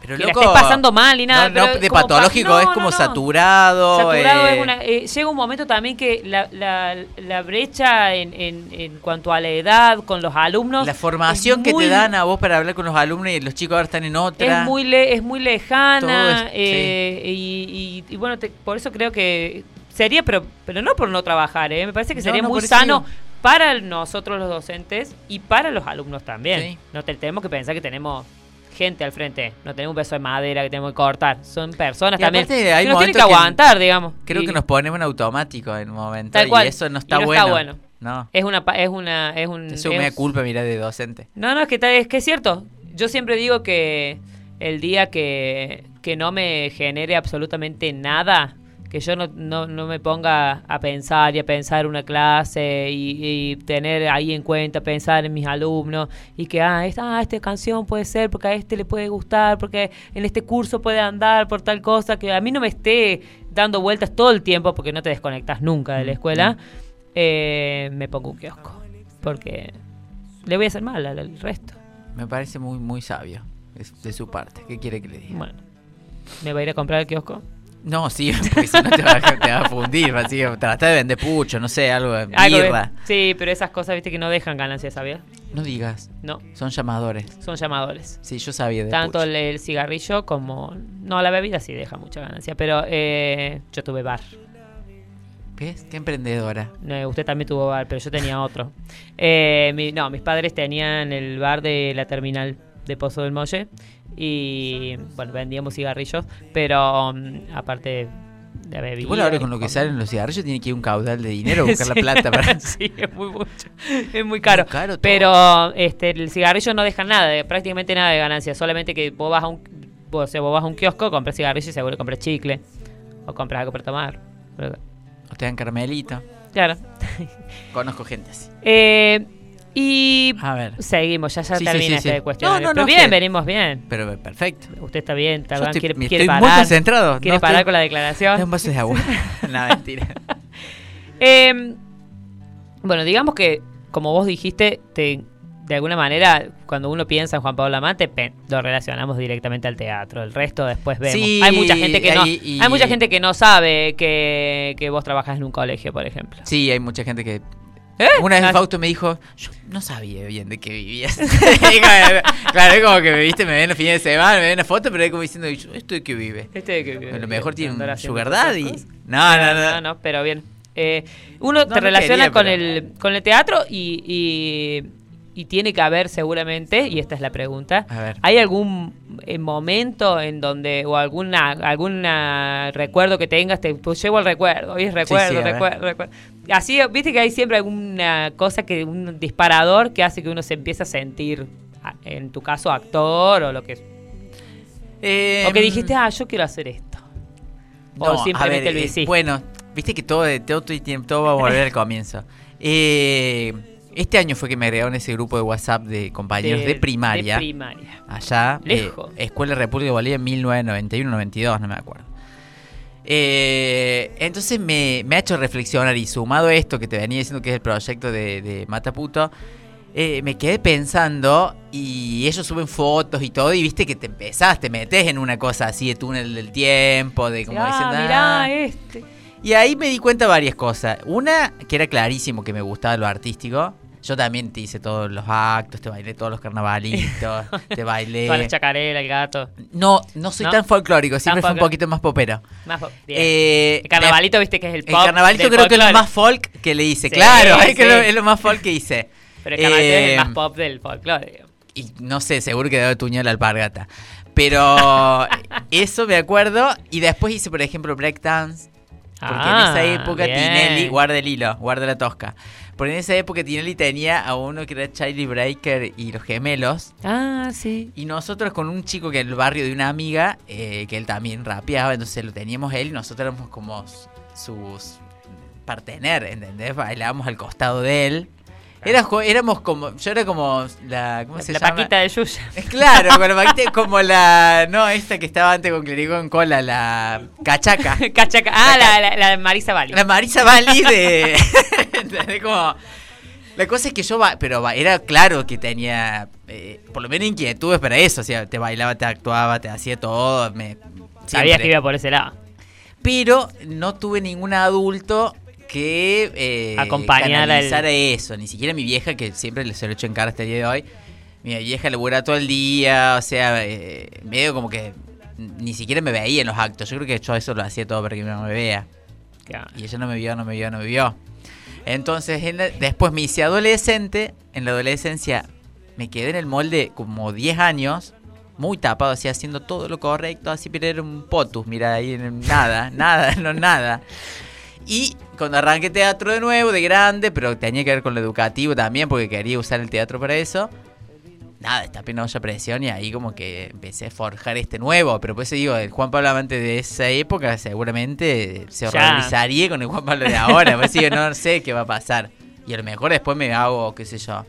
Pero que la loco, estés pasando mal y nada. no, no pero de pa- patológico, no, es como no. saturado. Saturado eh, es una- eh, llega un momento también que la, la, la brecha en, en, en cuanto a la edad con los alumnos La formación que muy- te dan a vos para hablar con los alumnos y los chicos ahora están en otra. es muy le- es muy lejana eh, y, y- y bueno te- por eso creo que sería pero pero no por no trabajar ¿eh? me parece que No, sería no, muy eso sano para nosotros los docentes y para los alumnos también Sí. no te- tenemos que pensar que tenemos gente al frente no tenemos un peso de madera que tenemos que cortar son personas Y también hay que nos tienen que aguantar digamos Creo Y- que nos ponemos en automático en un momento Tal y cual. eso no Y está no bueno. está bueno. No. es una es una es un Eso es- culpa, mira, de docente. no, no, es que, es que es cierto. Yo siempre digo que el día que, que no me genere absolutamente nada, que yo no, no, no me ponga a pensar y a pensar una clase y, y tener ahí en cuenta, pensar en mis alumnos y que, ah, esta, ah, esta canción puede ser porque a este le puede gustar, porque en este curso puede andar por tal cosa, que a mí no me esté dando vueltas todo el tiempo porque no te desconectas nunca de la escuela, eh, me pongo un kiosco. Porque le voy a hacer mal al, resto. Me parece muy, muy sabio de su parte. ¿Qué quiere que le diga? Bueno, ¿me va a ir a comprar el kiosco? No, sí, porque si no te va, a- te va a fundir. Así que trata de vender pucho, no sé, algo de birra. sí, pero esas cosas, viste, que no dejan ganancias, ¿sabías? No digas. No. Son llamadores. Son llamadores. Sí, yo sabía de Tanto pucho. el cigarrillo como... No, la bebida sí deja mucha ganancia, pero eh, yo tuve bar. ¿Ves? Qué emprendedora. No, usted también tuvo bar, pero yo tenía otro. Eh, mi- no, mis padres tenían el bar de la terminal de Pozo del Molle y, bueno, vendíamos cigarrillos, pero mm, aparte de bebida... Igual ahora y con lo que salen los cigarrillos tiene que ir un caudal de dinero a buscar la plata para... sí, es muy mucho. Es muy caro. Muy caro todo. pero este el cigarrillo no deja nada, prácticamente nada de ganancia. Solamente que vos vas a un, vos, o sea, vos vas a un kiosco, compras cigarrillo y seguro compras chicle. O compras algo para tomar. O te dan caramelito. claro. Conozco gente así. Eh, y A ver. seguimos, ya, ya Sí, termina sí, sí. este cuestionario. No, no, Pero no, bien, venimos bien. Pero perfecto. Usted está bien, Tardán estoy- quiere, quiere estoy parar. muy concentrado. Quiere parar estoy- con la declaración. Un vaso de agua. no, mentira. Eh, bueno, digamos que, como vos dijiste, te, de alguna manera, cuando uno piensa en Juan Pablo Amante, lo relacionamos directamente al teatro. El resto después vemos. Hay mucha gente que no, hay- y- hay mucha gente que no sabe que, que vos trabajas en un colegio, por ejemplo. Sí, hay mucha gente que... ¿Eh? Una vez Ah. Fausto me dijo, yo no sabía bien de qué vivías. claro, es como que me viste, me ven los fines de semana, me ven una foto, pero es como diciendo, "¿Yo ¿esto de qué vive? Este de que- A lo mejor tiene un sugar daddy. No, no, no. No, no, pero bien. Eh, uno No, te no relaciona quería, con, pero- el, con el teatro y, y, y tiene que haber seguramente, y esta es la pregunta, A ver. ¿hay algún eh, momento en donde, o alguna alguna recuerdo que tengas, te pues llevo el recuerdo, hoy es recuerdo, sí, recuerdo, recuerdo. Así, viste que hay siempre alguna cosa que, un disparador que hace que uno se empiece a sentir, en tu caso, actor o lo que... Eh, o que dijiste, ah, yo quiero hacer esto. o No, simplemente ver, lo eh, hiciste. Bueno, viste que todo, todo, todo, todo va a volver al comienzo. Eh, este año fue que me agregaron ese grupo de WhatsApp de compañeros de, De- primaria. de primaria. Allá. eh, Lejos. Escuela República de Bolivia en 1991-92, no me acuerdo. Eh, entonces me, me ha hecho reflexionar y sumado a esto que te venía diciendo que es el proyecto de, de Mataputo, eh, me quedé pensando y ellos suben fotos y todo y viste que te empezás, te metes en una cosa así de túnel del tiempo, de como ah, diciendo... mirá "Ah". este. Y ahí me di cuenta varias cosas. Una, que era clarísimo que me gustaba lo artístico. Yo también te hice todos los actos, te bailé todos los carnavalitos, te bailé... Toda la chacarera, el gato. No, no soy ¿No? tan folclórico, siempre fue un poquito más popero. Más. Eh, el carnavalito, viste que es el El pop. carnavalito del creo que es lo más folk que le hice. Sí, claro, es, que lo, es lo más folk que hice. Pero el carnavalito es Eh, el más pop del folclore. Y no sé, seguro que debe tuñar la alpargata. Pero eso me acuerdo. Y después hice, por ejemplo, breakdance. Porque en Ah, esa época bien. Tinelli, guarda el hilo, guarda la tosca. Porque en esa época Tinelli tenía a uno que era Charlie Breaker y los gemelos. Ah, sí. Y nosotros con un chico que en el barrio de una amiga, eh, que él también rapeaba, entonces lo teníamos él y nosotros éramos como sus partener, ¿entendés? Bailábamos al costado de él. Era, éramos como, yo era como la, ¿cómo se La llama? paquita de Yuya. Eh, Claro, con la paquita, como la, no, esta que estaba antes con clericó en cola, la cachaca. Cachaca. Ah, la, la, la Marisa Bali. La Marisa Bali de. ¿Entendés? Como. La cosa es que yo, ba- pero ba- era claro que tenía, eh, por lo menos inquietudes para eso, o sea, te bailaba, te actuaba, te hacía todo, me... Sabías que iba por ese lado. Pero no tuve ningún adulto que eh, Acompañara el- canalizara eso, ni siquiera mi vieja, que siempre se lo he hecho en cara hasta el día de hoy, mi vieja labura todo el día, o sea, eh, medio como que ni siquiera me veía en los actos, yo creo que yo eso lo hacía todo para que mamá me vea. Y ella no me vio, no me vio, no me vio. Entonces, en la- después me hice adolescente. En la adolescencia me quedé en el molde como 10 años, muy tapado, así haciendo todo lo correcto, así, pero era un potus, mira, ahí en- nada, nada, no nada. Y cuando arranqué teatro de nuevo, de grande, pero tenía que ver con lo educativo también, porque quería usar el teatro para eso. Nada, está pena olla presión y ahí como que empecé a forjar este nuevo. Pero pues digo, el Juan Pablo Amante de esa época seguramente se Ya. horrorizaría con el Juan Pablo de ahora. Pues digo, no sé qué va a pasar. Y a lo mejor después me hago, qué sé yo,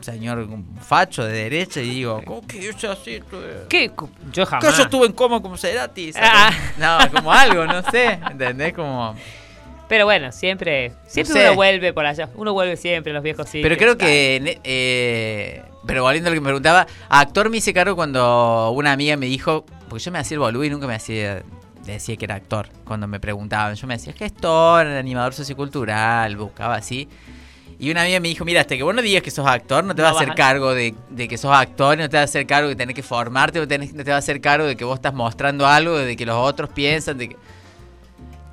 señor facho de derecha y digo, ¿cómo que yo así? ¿Qué? Yo Que jamás. yo estuve en coma como Cerati. Ah. No, como algo, no sé. ¿Entendés? Como... Pero bueno, siempre, siempre No sé. uno vuelve por allá. Uno vuelve siempre los viejos sitios. Pero creo que. eh, pero volviendo a lo que me preguntaba, a actor me hice cargo cuando una amiga me dijo. Porque yo me hacía el boludo y nunca me hacía. Decía que era actor. Cuando me preguntaban, yo me decía gestor, animador sociocultural, buscaba así. Y una amiga me dijo: Mira, hasta que vos no digas que sos actor, no te No vas a hacer cargo de, de que sos actor, no te vas a hacer cargo de tener que formarte, no, te vas a hacer cargo de que vos estás mostrando algo, de que los otros piensan, de que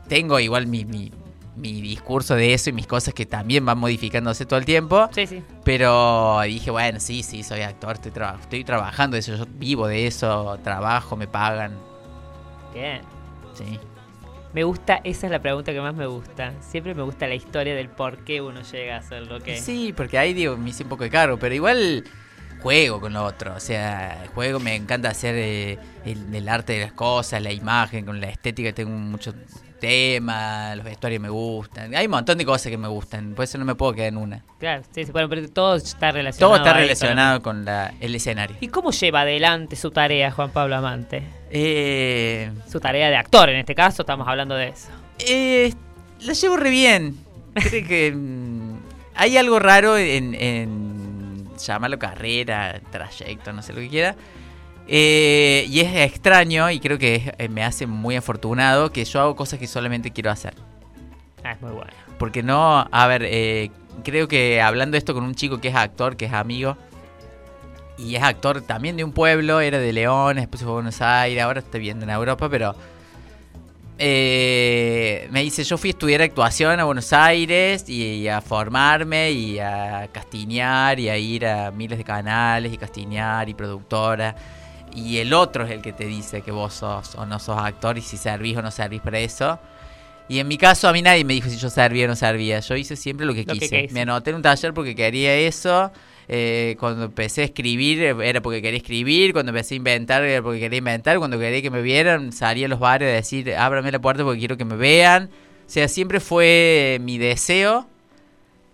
tengo igual mi, mi, mi discurso de eso y mis cosas que también van modificándose todo el tiempo. Sí, sí. Pero dije, bueno, sí, sí, soy actor, estoy, traba- estoy trabajando de eso, yo vivo de eso, trabajo, me pagan. Bien. Sí. Me gusta, esa es la pregunta que más me gusta. Siempre me gusta la historia del por qué uno llega a hacer lo que. Sí, porque ahí digo, me hice un poco de cargo, pero igual juego con lo otro. O sea, juego, me encanta hacer eh, el, el arte de las cosas, la imagen, con la estética tengo mucho tema, los vestuarios me gustan. Hay un montón de cosas que me gustan, por eso no me puedo quedar en una. Claro, sí, sí, bueno, pero todo está relacionado. Todo está ahí relacionado con la, el escenario. ¿Y cómo lleva adelante su tarea, Juan Pablo Amante? Eh, Su tarea de actor, en este caso, estamos hablando de eso. Eh, la llevo re bien. Creo que mm, hay algo raro en, en llamarlo carrera, trayecto, no sé lo que quiera. Eh, y es extraño y creo que es- eh, me hace muy afortunado que yo hago cosas que solamente quiero hacer. Ah, es muy bueno. Porque no, a ver, eh, creo que hablando esto con un chico que es actor, que es amigo, y es actor también de un pueblo, era de León, después se fue a Buenos Aires, ahora está viviendo en Europa, pero eh, me dice, yo fui a estudiar actuación a Buenos Aires y, y a formarme y a castiñar y a ir a miles de canales y castiñar y productora. Y el otro es el que te dice que vos sos o no sos actor y si servís o no servís para eso. Y en mi caso a mí nadie me dijo si yo servía o no servía. Yo hice siempre lo que Lo que quise. quise. Me anoté en un taller porque quería eso. Eh, cuando empecé a escribir eh, era porque quería escribir. Cuando empecé a inventar era porque quería inventar. Cuando quería que me vieran salía a los bares a decir ábrame la puerta porque quiero que me vean. O sea, siempre fue mi deseo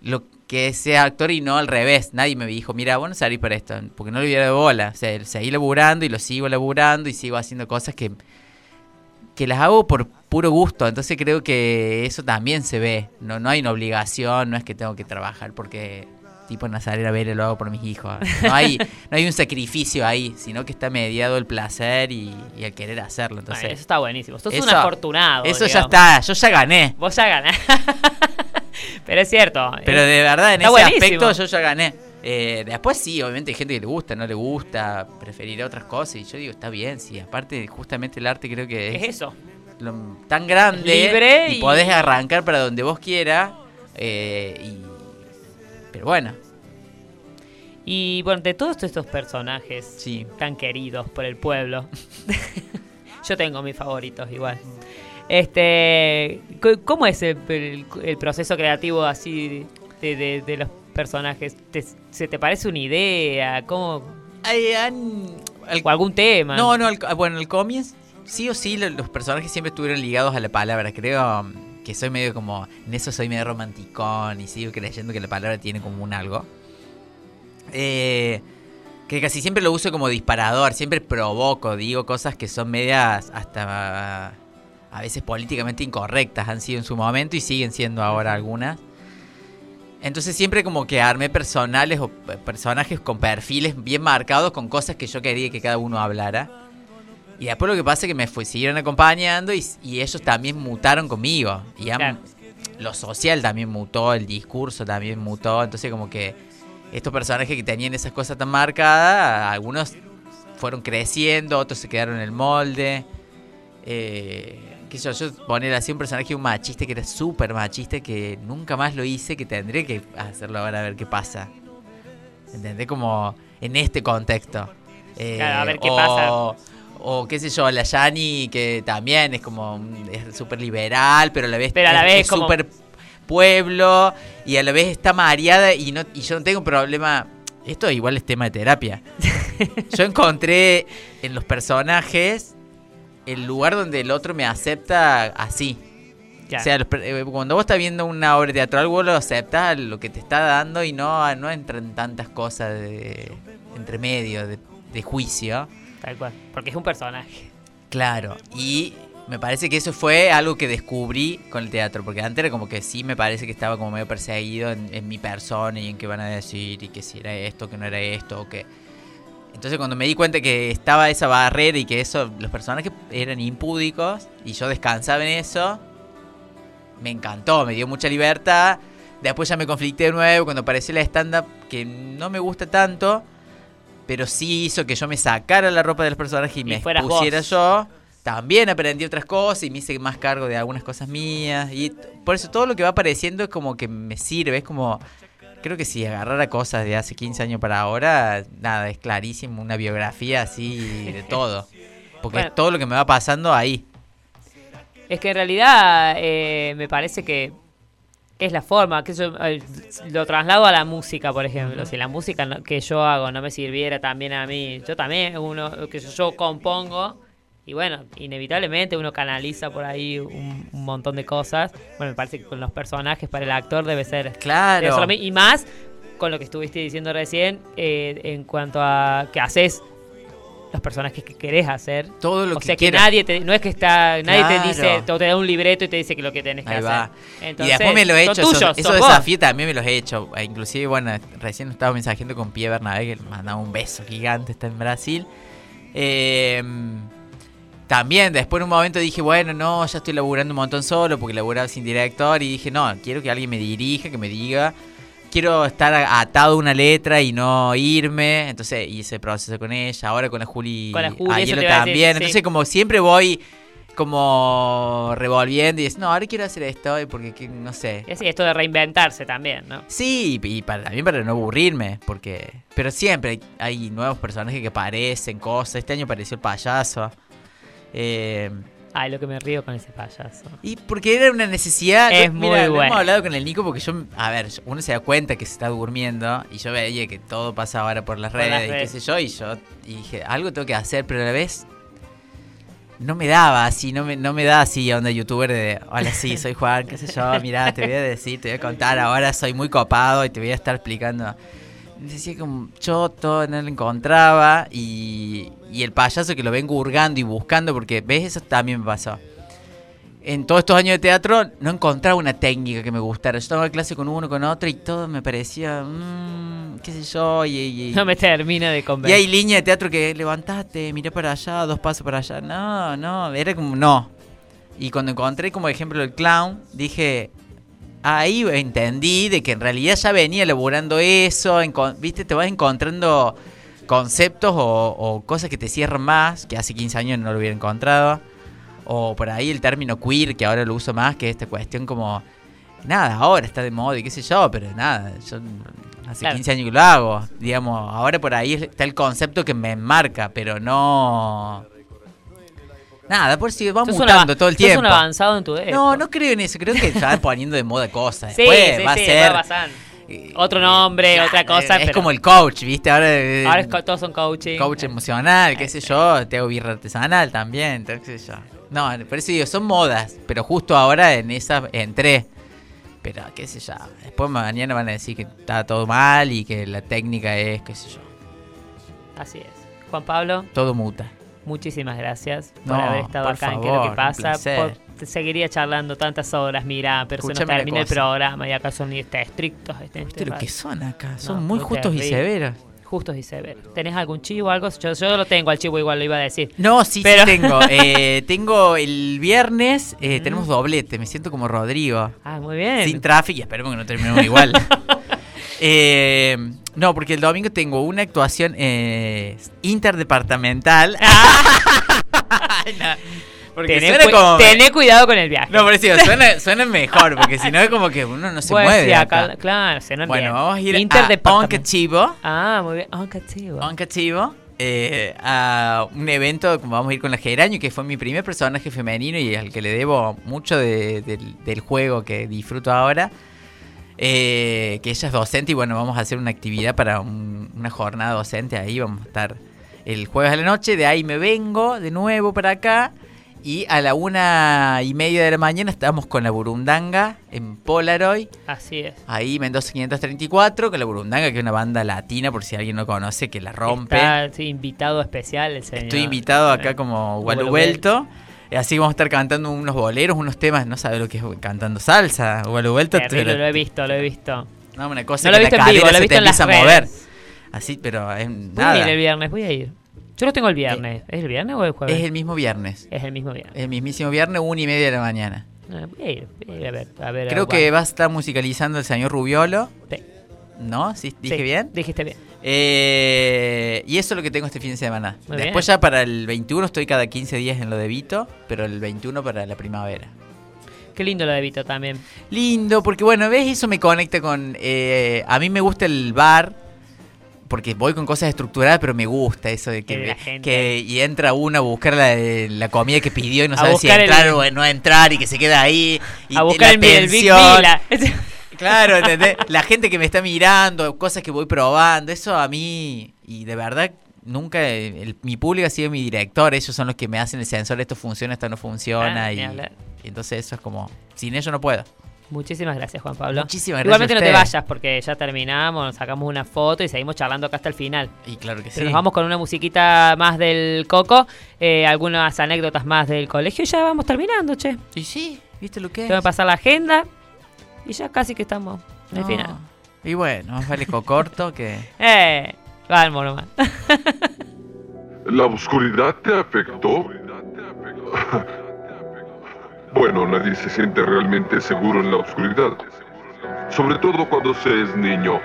lo que sea actor y no al revés. Nadie me dijo, mira, bueno, salí para esto, porque no le hubiera dado bola. O sea, seguí laburando y lo sigo laburando y sigo haciendo cosas que, que las hago por puro gusto. Entonces creo que eso también se ve. No, no hay una obligación, no es que tengo que trabajar porque tipo Nazarena Vélez lo hago por mis hijos. No hay, no hay un sacrificio ahí, sino que está mediado el placer y, y el querer hacerlo. Entonces, eso está buenísimo. Sos un eso- afortunado. Eso ya está, yo ya gané. Vos ya ganás. Pero es cierto. Pero eh, de verdad, en está ese buenísimo. aspecto yo ya gané. Eh, después sí, obviamente hay gente que le gusta, no le gusta, preferirá otras cosas. Y yo digo, está bien, sí. Aparte, justamente el arte creo que es, Es eso. lo- tan grande. Libre y, y- podés arrancar para donde vos quieras. eh, y, pero bueno, Y bueno, de todos estos personajes tan queridos por el pueblo, yo tengo mis favoritos igual. Este, ¿cómo es el, el- el proceso creativo así de, de- de los personajes? ¿Te- ¿Se te parece una idea? ¿Cómo? ¿O algún tema? No, no, bueno, el cómics, sí o sí, lo- los personajes siempre estuvieron ligados a la palabra. Creo um, que soy medio como, en eso soy medio romanticón y sigo creyendo que la palabra tiene como un algo. Eh, que casi siempre lo uso como disparador, siempre provoco, digo cosas que son medias hasta a veces políticamente incorrectas, han sido en su momento y siguen siendo ahora algunas. Entonces siempre como que armé personales o pe- personajes con perfiles bien marcados con cosas que yo quería que cada uno hablara. Y después lo que pasa es que me fue, siguieron acompañando y, y ellos también mutaron conmigo. Y han- Claro. lo social también mutó, el discurso también mutó. Entonces como que estos personajes que tenían esas cosas tan marcadas, algunos fueron creciendo, otros se quedaron en el molde. Eh, qué sé yo, yo poner así un personaje un machista que era súper machista que nunca más lo hice, que tendré que hacerlo ahora a ver qué pasa. ¿Entendés? Como en este contexto. Eh, Claro, a ver qué o, pasa. O qué sé yo, la Yani que también es como es súper liberal, pero a la vez Pero a la es- vez es como- súper pueblo y a la vez está mareada y no y yo no tengo problema. Esto igual es tema de terapia. Yo encontré en los personajes el lugar donde el otro me acepta así. O sea, eh, cuando vos estás viendo una obra teatral, vos lo aceptas lo que te está dando y no, no entran tantas cosas de entre medio, de, de juicio. Tal cual. Porque es un personaje. Claro, y me parece que eso fue algo que descubrí con el teatro, porque antes era como que sí me parece que estaba como medio perseguido en, en mi persona y en qué van a decir y que si era esto, que no era esto, o que... Entonces cuando me di cuenta que estaba esa barrera y que eso, los personajes eran impúdicos y yo descansaba en eso, me encantó, me dio mucha libertad. Después ya me conflicté de nuevo cuando apareció la stand-up, que no me gusta tanto, pero sí hizo que yo me sacara la ropa de los personajes y, me pusiera yo. También aprendí otras cosas y me hice más cargo de algunas cosas mías. Y por eso todo lo que va apareciendo es como que me sirve, es como... Creo que si agarrara cosas de hace 15 años para ahora, nada, es clarísimo, una biografía así de todo. Porque Bueno. es todo lo que me va pasando ahí. Es que en realidad eh, me parece que es la forma, que yo eh, lo traslado a la música, por ejemplo. Si la música no- que yo hago no me sirviera también a mí, yo también, uno que yo, yo compongo, y bueno, inevitablemente uno canaliza por ahí un, un montón de cosas. Bueno, me parece que con los personajes para el actor debe ser. Claro. debe ser y más con lo que estuviste diciendo recién eh, en cuanto a que haces los personajes que querés hacer. Todo lo o que sea que nadie te, no es que está, nadie te dice, o te da un libreto y te dice que lo que tenés que Ahí hacer. va. Entonces, y después me lo he hecho. esos- tuyos, esos vos. desafíos también me los he hecho. E Inclusive, bueno, recién estaba mensajeando con Pie Bernabé, que le mandaba un beso gigante, está en Brasil. Eh, también, después en un momento dije, bueno, no, ya estoy laburando un montón solo, porque laburaba sin director, y dije, no, quiero que alguien me dirija, que me diga. Quiero estar atado a una letra y no irme. Entonces hice el proceso con ella, ahora con la Juli, Con la Juli, a decir, también. sí. Entonces, como siempre voy como revolviendo y dices, no, ahora quiero hacer esto porque que- no sé. Y así, esto de reinventarse también, ¿no? Sí, y para, también para no aburrirme, porque... Pero siempre hay, hay nuevos personajes que aparecen, cosas. Este año apareció el payaso. Eh, Ay, lo que me río con ese payaso. y porque era una necesidad. Es Yo- muy mira, bueno. Hemos hablado con el Nico porque yo, a ver, uno se da cuenta que se está durmiendo y yo veía que todo pasa ahora por las Por redes las y qué sé yo, y yo y dije, algo tengo que hacer, pero a la vez no me daba así, no me, no me da así onda youtuber de, hola, sí, soy Juan, qué sé yo, mirá, te voy a decir, te voy a contar, ahora soy muy copado y te voy a estar explicando. Decía como choto, no lo encontraba y, y el payaso que lo vengo hurgando y buscando, porque, ¿ves? Eso también me pasó en todos estos años de teatro no encontraba una técnica que me gustara. Yo tomaba clase con uno, con otro y todo me parecía, mm, qué sé yo, y, y- No me termina de y convencer. hay líneas de teatro que levantaste, miré para allá, dos pasos para allá. No, no, era como no. Y cuando encontré como ejemplo el clown, dije, ahí entendí de que en realidad ya venía elaborando eso, viste, te vas encontrando conceptos o, o cosas que te cierran más, que hace 15 años no lo hubiera encontrado. O por ahí el término queer, que ahora lo uso más, que es esta cuestión como, nada, ahora está de moda y qué sé yo, pero nada, yo hace Claro. 15 años que lo hago. Digamos, ahora por ahí está el concepto que me enmarca, pero no... Nada, por si va un mutando todo el sos un tiempo. avanzado en tu época. No, no creo en eso. Creo que están poniendo de moda cosas. Sí, Después sí, va sí, a ser. va pasando. Otro nombre, otra cosa. es pero como el coach, ¿viste? Ahora, eh, Ahora es todos son coaching. coach emocional, qué sé yo. Te hago birra artesanal también, qué sé yo. No, por eso digo, son modas. Pero justo ahora en esa entré. Pero qué sé yo. Después mañana van a decir que está todo mal y que la técnica es, qué sé yo. Así es. Juan Pablo, Todo muta. Muchísimas gracias por No, haber estado por acá en ¿Qué es lo que pasa? Por- seguiría charlando tantas horas, mira, pero se nos Escúchame una termina el programa y acá son este, estrictos. Este, ¿Viste lo que son acá? Son muy muy justos y severos. Justos y severos. ¿Tenés algún chivo o algo? Yo, yo lo tengo al chivo, igual lo iba a decir. No, sí, Pero- sí tengo. Eh, tengo el viernes, eh, tenemos doblete. Me siento como Rodrigo. Ah, muy bien. Sin tráfico y esperemos que no terminemos igual. Eh, no, porque el domingo tengo una actuación eh, interdepartamental. No, Porque Tené, suena cu- como... tené cuidado con el viaje. No, eso digo, suena, suena mejor, porque si no es como que uno no se Pues mueve. sí, acá- acá. claro, Bueno, bien. vamos a ir a Interdepartament- Oncativo. Ah, muy bien. Oncativo. Oncativo. eh, a un evento como vamos a ir con la Geraño, que fue mi primer personaje femenino y al que le debo mucho de- del juego que disfruto ahora. Eh, que ella es docente y bueno, vamos a hacer una actividad para un- una jornada docente ahí. Vamos a estar el jueves a la noche. De ahí me vengo de nuevo para acá. Y a la una y media de la mañana estamos con la Burundanga en Polaroid. Así es. Ahí Mendoza 534, con la Burundanga, que es una banda latina, por si alguien no conoce, que la rompe. Está sí, invitado especial el señor. Estoy invitado acá como Gualo Gualuvelto. Así vamos a estar cantando unos boleros, unos temas, no sabe lo que es cantando salsa. Gualuvelto. Terrible, te- lo he visto, lo he visto. No, una cosa No lo he que visto la en vivo, lo he visto te en las empieza a mover. Así, pero es Voy a ir nada. el viernes, voy a ir. Yo lo tengo el viernes. ¿Es el viernes o el jueves? Es el mismo viernes. Es el mismo viernes. El mismísimo viernes, una y media de la mañana. Ah, voy a ir, voy a ir a ver. A ver Creo a- que va a estar musicalizando el señor Rubiolo. Sí. ¿No? ¿Sí? ¿Dije Sí, bien? Dijiste bien. Eh, y eso es lo que tengo este fin de semana. Muy Después bien. ya para el 21 estoy cada 15 días en lo de Vito, pero el 21 para la primavera. Qué lindo lo de Vito también. Lindo, porque bueno, ves, eso me conecta con... eh, a mí me gusta el bar, porque voy con cosas estructuradas, pero me gusta eso de que, Que me- y entra uno a buscar la, la comida que pidió y no A sabe si el- entrar o no entrar y que se queda ahí. Y, A y buscar la el, el Big tensión. Vila. Claro, ¿entendés? La gente que me está mirando, cosas que voy probando, eso a mí, y de verdad, nunca, el- mi público ha sido mi director, ellos son los que me hacen el sensor, esto funciona, esto no funciona, Ah, y, entonces eso es como, sin ellos no puedo. Muchísimas gracias, Juan Pablo. Muchísimas gracias Igualmente a no te vayas porque ya terminamos, nos sacamos una foto y seguimos charlando acá hasta el final. Y claro que Pero sí. nos vamos con una musiquita más del Coco, eh, algunas anécdotas más del colegio y ya vamos terminando, che. Y sí, ¿viste lo que Tengo que es? pasar la agenda y ya casi que estamos en el No. final. Y bueno, más vale corto que... Eh, vamos nomás. ¿La oscuridad te afectó? Bueno, nadie se siente realmente seguro en la oscuridad. Sobre todo cuando se es niño.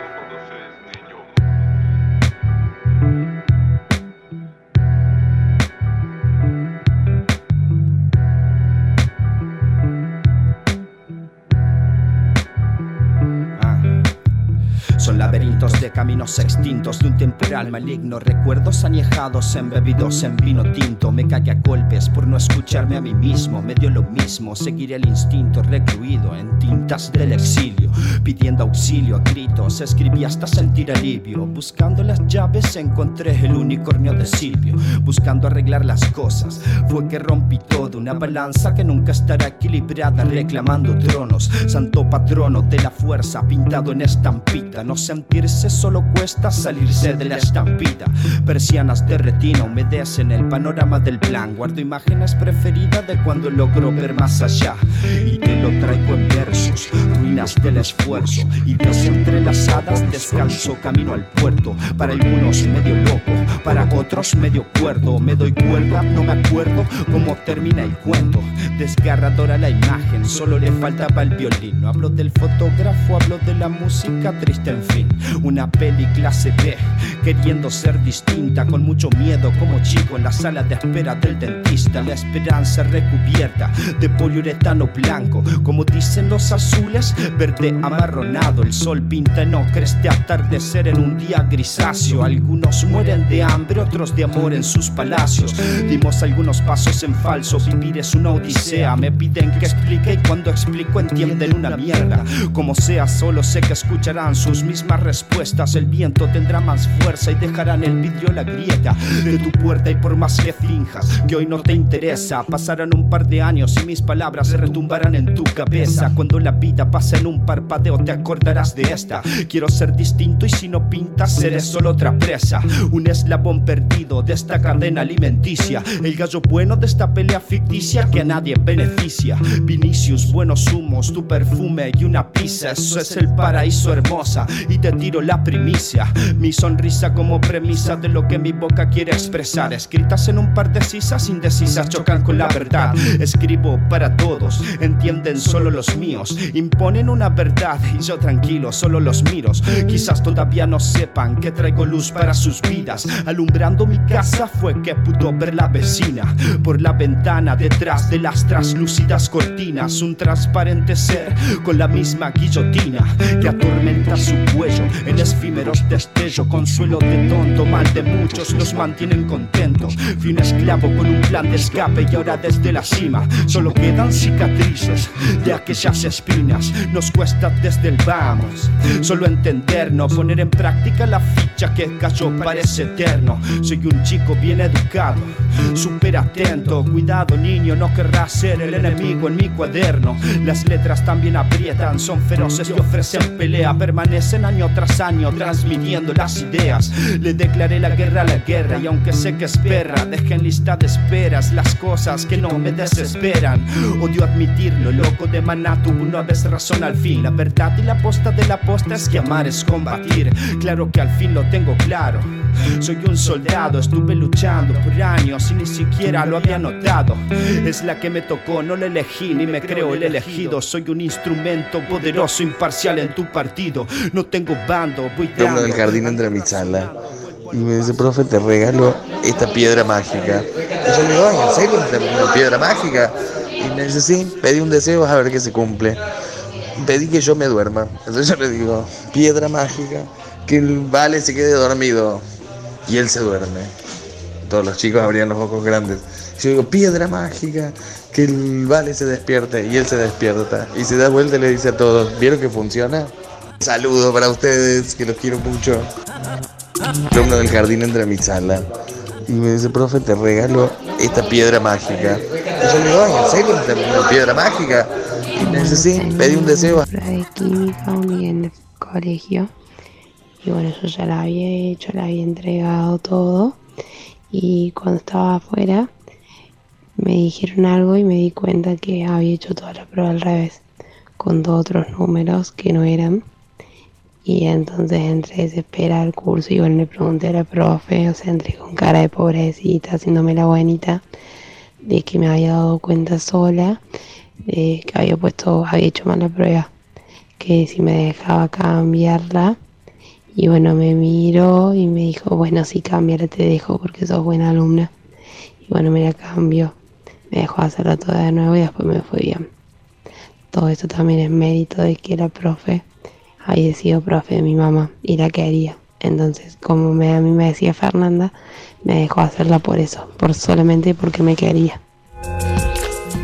Caminos extintos de un temporal maligno. Recuerdos añejados embebidos en vino tinto. Me cagué a golpes por no escucharme a mí mismo. Me dio lo mismo, seguir el instinto recluido en tintas del exilio. Pidiendo auxilio a gritos, escribí hasta sentir alivio. Buscando las llaves encontré el unicornio de Silvio. Buscando arreglar las cosas, fue que rompí todo. Una balanza que nunca estará equilibrada, reclamando tronos. Santo patrono de la fuerza, pintado en estampita. No sentirse solo cuesta salirse de la estampida. Persianas de retina humedecen el panorama del plan. Guardo imágenes preferidas de cuando logro ver más allá. Y te lo traigo en versos, ruinas del esfuerzo. Y ves entrelazadas, descalzo camino al puerto. Para algunos medio loco, para otros medio cuerdo. Me doy cuerda, no me acuerdo cómo termina el cuento. Desgarradora la imagen, solo le faltaba el violín. No hablo del fotógrafo, hablo de la música triste, en fin. Una peli clase B, queriendo ser distinta, con mucho miedo como chico en la sala de espera del dentista. La esperanza recubierta de poliuretano blanco, como dicen los azules, verde amarronado. El sol pinta en ocres de atardecer en un día grisáceo. Algunos mueren de hambre, otros de amor en sus palacios. Dimos algunos pasos en falso, vivir es una odisea. Me piden que explique y cuando explico entienden una mierda. Como sea, solo sé que escucharán sus mismas respuestas. El viento tendrá más fuerza y dejarán el vidrio la grieta de tu puerta. Y por más que finjas que hoy no te interesa, pasarán un par de años y mis palabras se retumbarán en tu cabeza. Cuando la vida pase en un parpadeo, te acordarás de esta. Quiero ser distinto y si no pintas, seré solo otra presa. Un eslabón perdido de esta cadena alimenticia. El gallo bueno de esta pelea ficticia que a nadie beneficia. Vinicius, buenos humos, tu perfume y una pizza. Eso es el paraíso hermosa. Y te tiro la primicia. Mi sonrisa como premisa de lo que mi boca quiere expresar. Escritas en un par de cisas indecisas chocan con la verdad. Escribo para todos, entienden solo los míos. Imponen una verdad y yo tranquilo, solo los miros. Quizás todavía no sepan que traigo luz para sus vidas. Alumbrando mi casa fue que pudo ver la vecina. Por la ventana detrás de las traslúcidas cortinas. Un transparente ser con la misma guillotina que atormenta su cuello en efímeros destello. Consuelo de tonto, mal de muchos los mantienen contentos. Fui un esclavo con un plan de escape y ahora desde la cima solo quedan cicatrices de aquellas espinas. Nos cuesta desde el vamos, solo entendernos, poner en práctica la ficha que cayó parece eterno. Soy un chico bien educado, súper atento. Cuidado, niño, no querrás ser el enemigo en mi cuaderno. Las letras también aprietan, son feroces y ofrecen pelea. Permanecen año tras año transmitiendo las ideas. Le declaré la guerra a la guerra y aunque sé que es perra, dejé en lista de esperas las cosas que no me desesperan. Odio admitirlo, loco de maná tuvo una vez razón al fin. La verdad y la posta de la posta es que amar es combatir. Claro que al fin lo tengo claro. Soy un soldado, estuve luchando por años y ni siquiera lo había notado. Es la que me tocó, no la elegí ni me creo el elegido. Soy un instrumento poderoso, imparcial en tu partido. No tengo bando, voy Yo dando. del jardín entre mi sala y me dice, profe, te regalo esta piedra mágica. Y yo le digo, ay, ¿en serio? ¿Esta una piedra mágica? Y me dice, sí, pedí un deseo, a ver qué se cumple. Pedí que yo me duerma. Entonces yo le digo, piedra mágica, que el vale se quede dormido. Y él se duerme. Todos los chicos abrían los ojos grandes. Yo digo, piedra mágica, que el vale se despierte. Y él se despierta. Y se da vuelta y le dice a todos, ¿vieron que funciona? Saludo para ustedes, que los quiero mucho. Alumno del jardín entra a mi sala y me dice, profe, te regalo esta piedra mágica. Yo le digo, ay, ¿en serio? ¿Esta una piedra mágica? Y me dice, sí, pedí un deseo. de química un en el colegio y bueno yo ya la había hecho, la había entregado todo y cuando estaba afuera me dijeron algo y me di cuenta que había hecho toda la prueba al revés con dos otros números que no eran y entonces entré desesperada al curso y bueno le pregunté a la profe, o sea entré con cara de pobrecita haciéndome la buenita de que me había dado cuenta sola de que había puesto, había hecho mal la prueba que si me dejaba cambiarla. Y bueno, me miró y me dijo, bueno, si cámbiala te dejo porque sos buena alumna. Y bueno, me la cambió. Me dejó hacerla toda de nuevo y después me fue bien. Todo esto también es mérito de que la profe sido profe de mi mamá y la quería. Entonces, como me, a mí me decía Fernanda, me dejó hacerla por eso, por solamente porque me quería.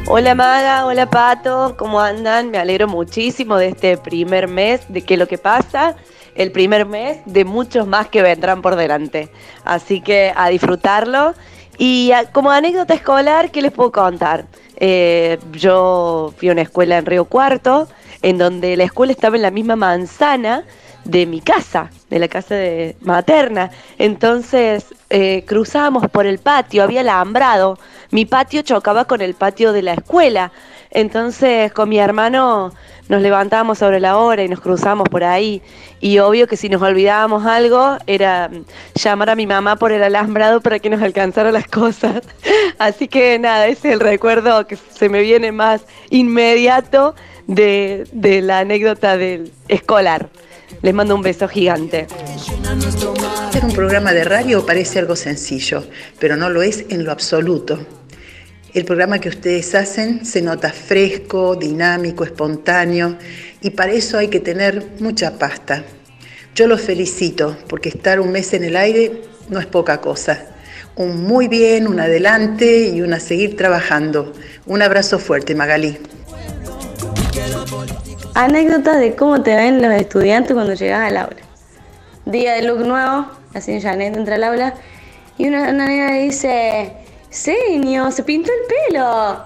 Hola Maga, hola Pato, ¿cómo andan? Me alegro muchísimo de este primer mes, de que lo que pasa, el primer mes de muchos más que vendrán por delante. Así que a disfrutarlo. Y como anécdota escolar, ¿qué les puedo contar? Eh, yo fui a una escuela en Río Cuarto, en donde la escuela estaba en la misma manzana de mi casa, de la casa de materna. Entonces eh, cruzábamos por el patio, había alambrado. Mi patio chocaba con el patio de la escuela. Entonces con mi hermano nos levantábamos sobre la hora y nos cruzábamos por ahí. Y obvio que si nos olvidábamos algo era mm, llamar a mi mamá por el alambrado para que nos alcanzara las cosas. Así que nada, ese es el recuerdo que se me viene más inmediato de, de la anécdota del escolar. Les mando un beso gigante. Hacer un programa de radio parece algo sencillo, pero no lo es en lo absoluto. El programa que ustedes hacen se nota fresco, dinámico, espontáneo y para eso hay que tener mucha pasta. Yo los felicito porque estar un mes en el aire no es poca cosa. Un muy bien, un adelante y un a seguir trabajando. Un abrazo fuerte, Magalí. Anécdotas de cómo te ven los estudiantes cuando llegas al aula. Día de look nuevo, señora Janet entra al aula y una, una nena dice, Señor, se pintó el pelo.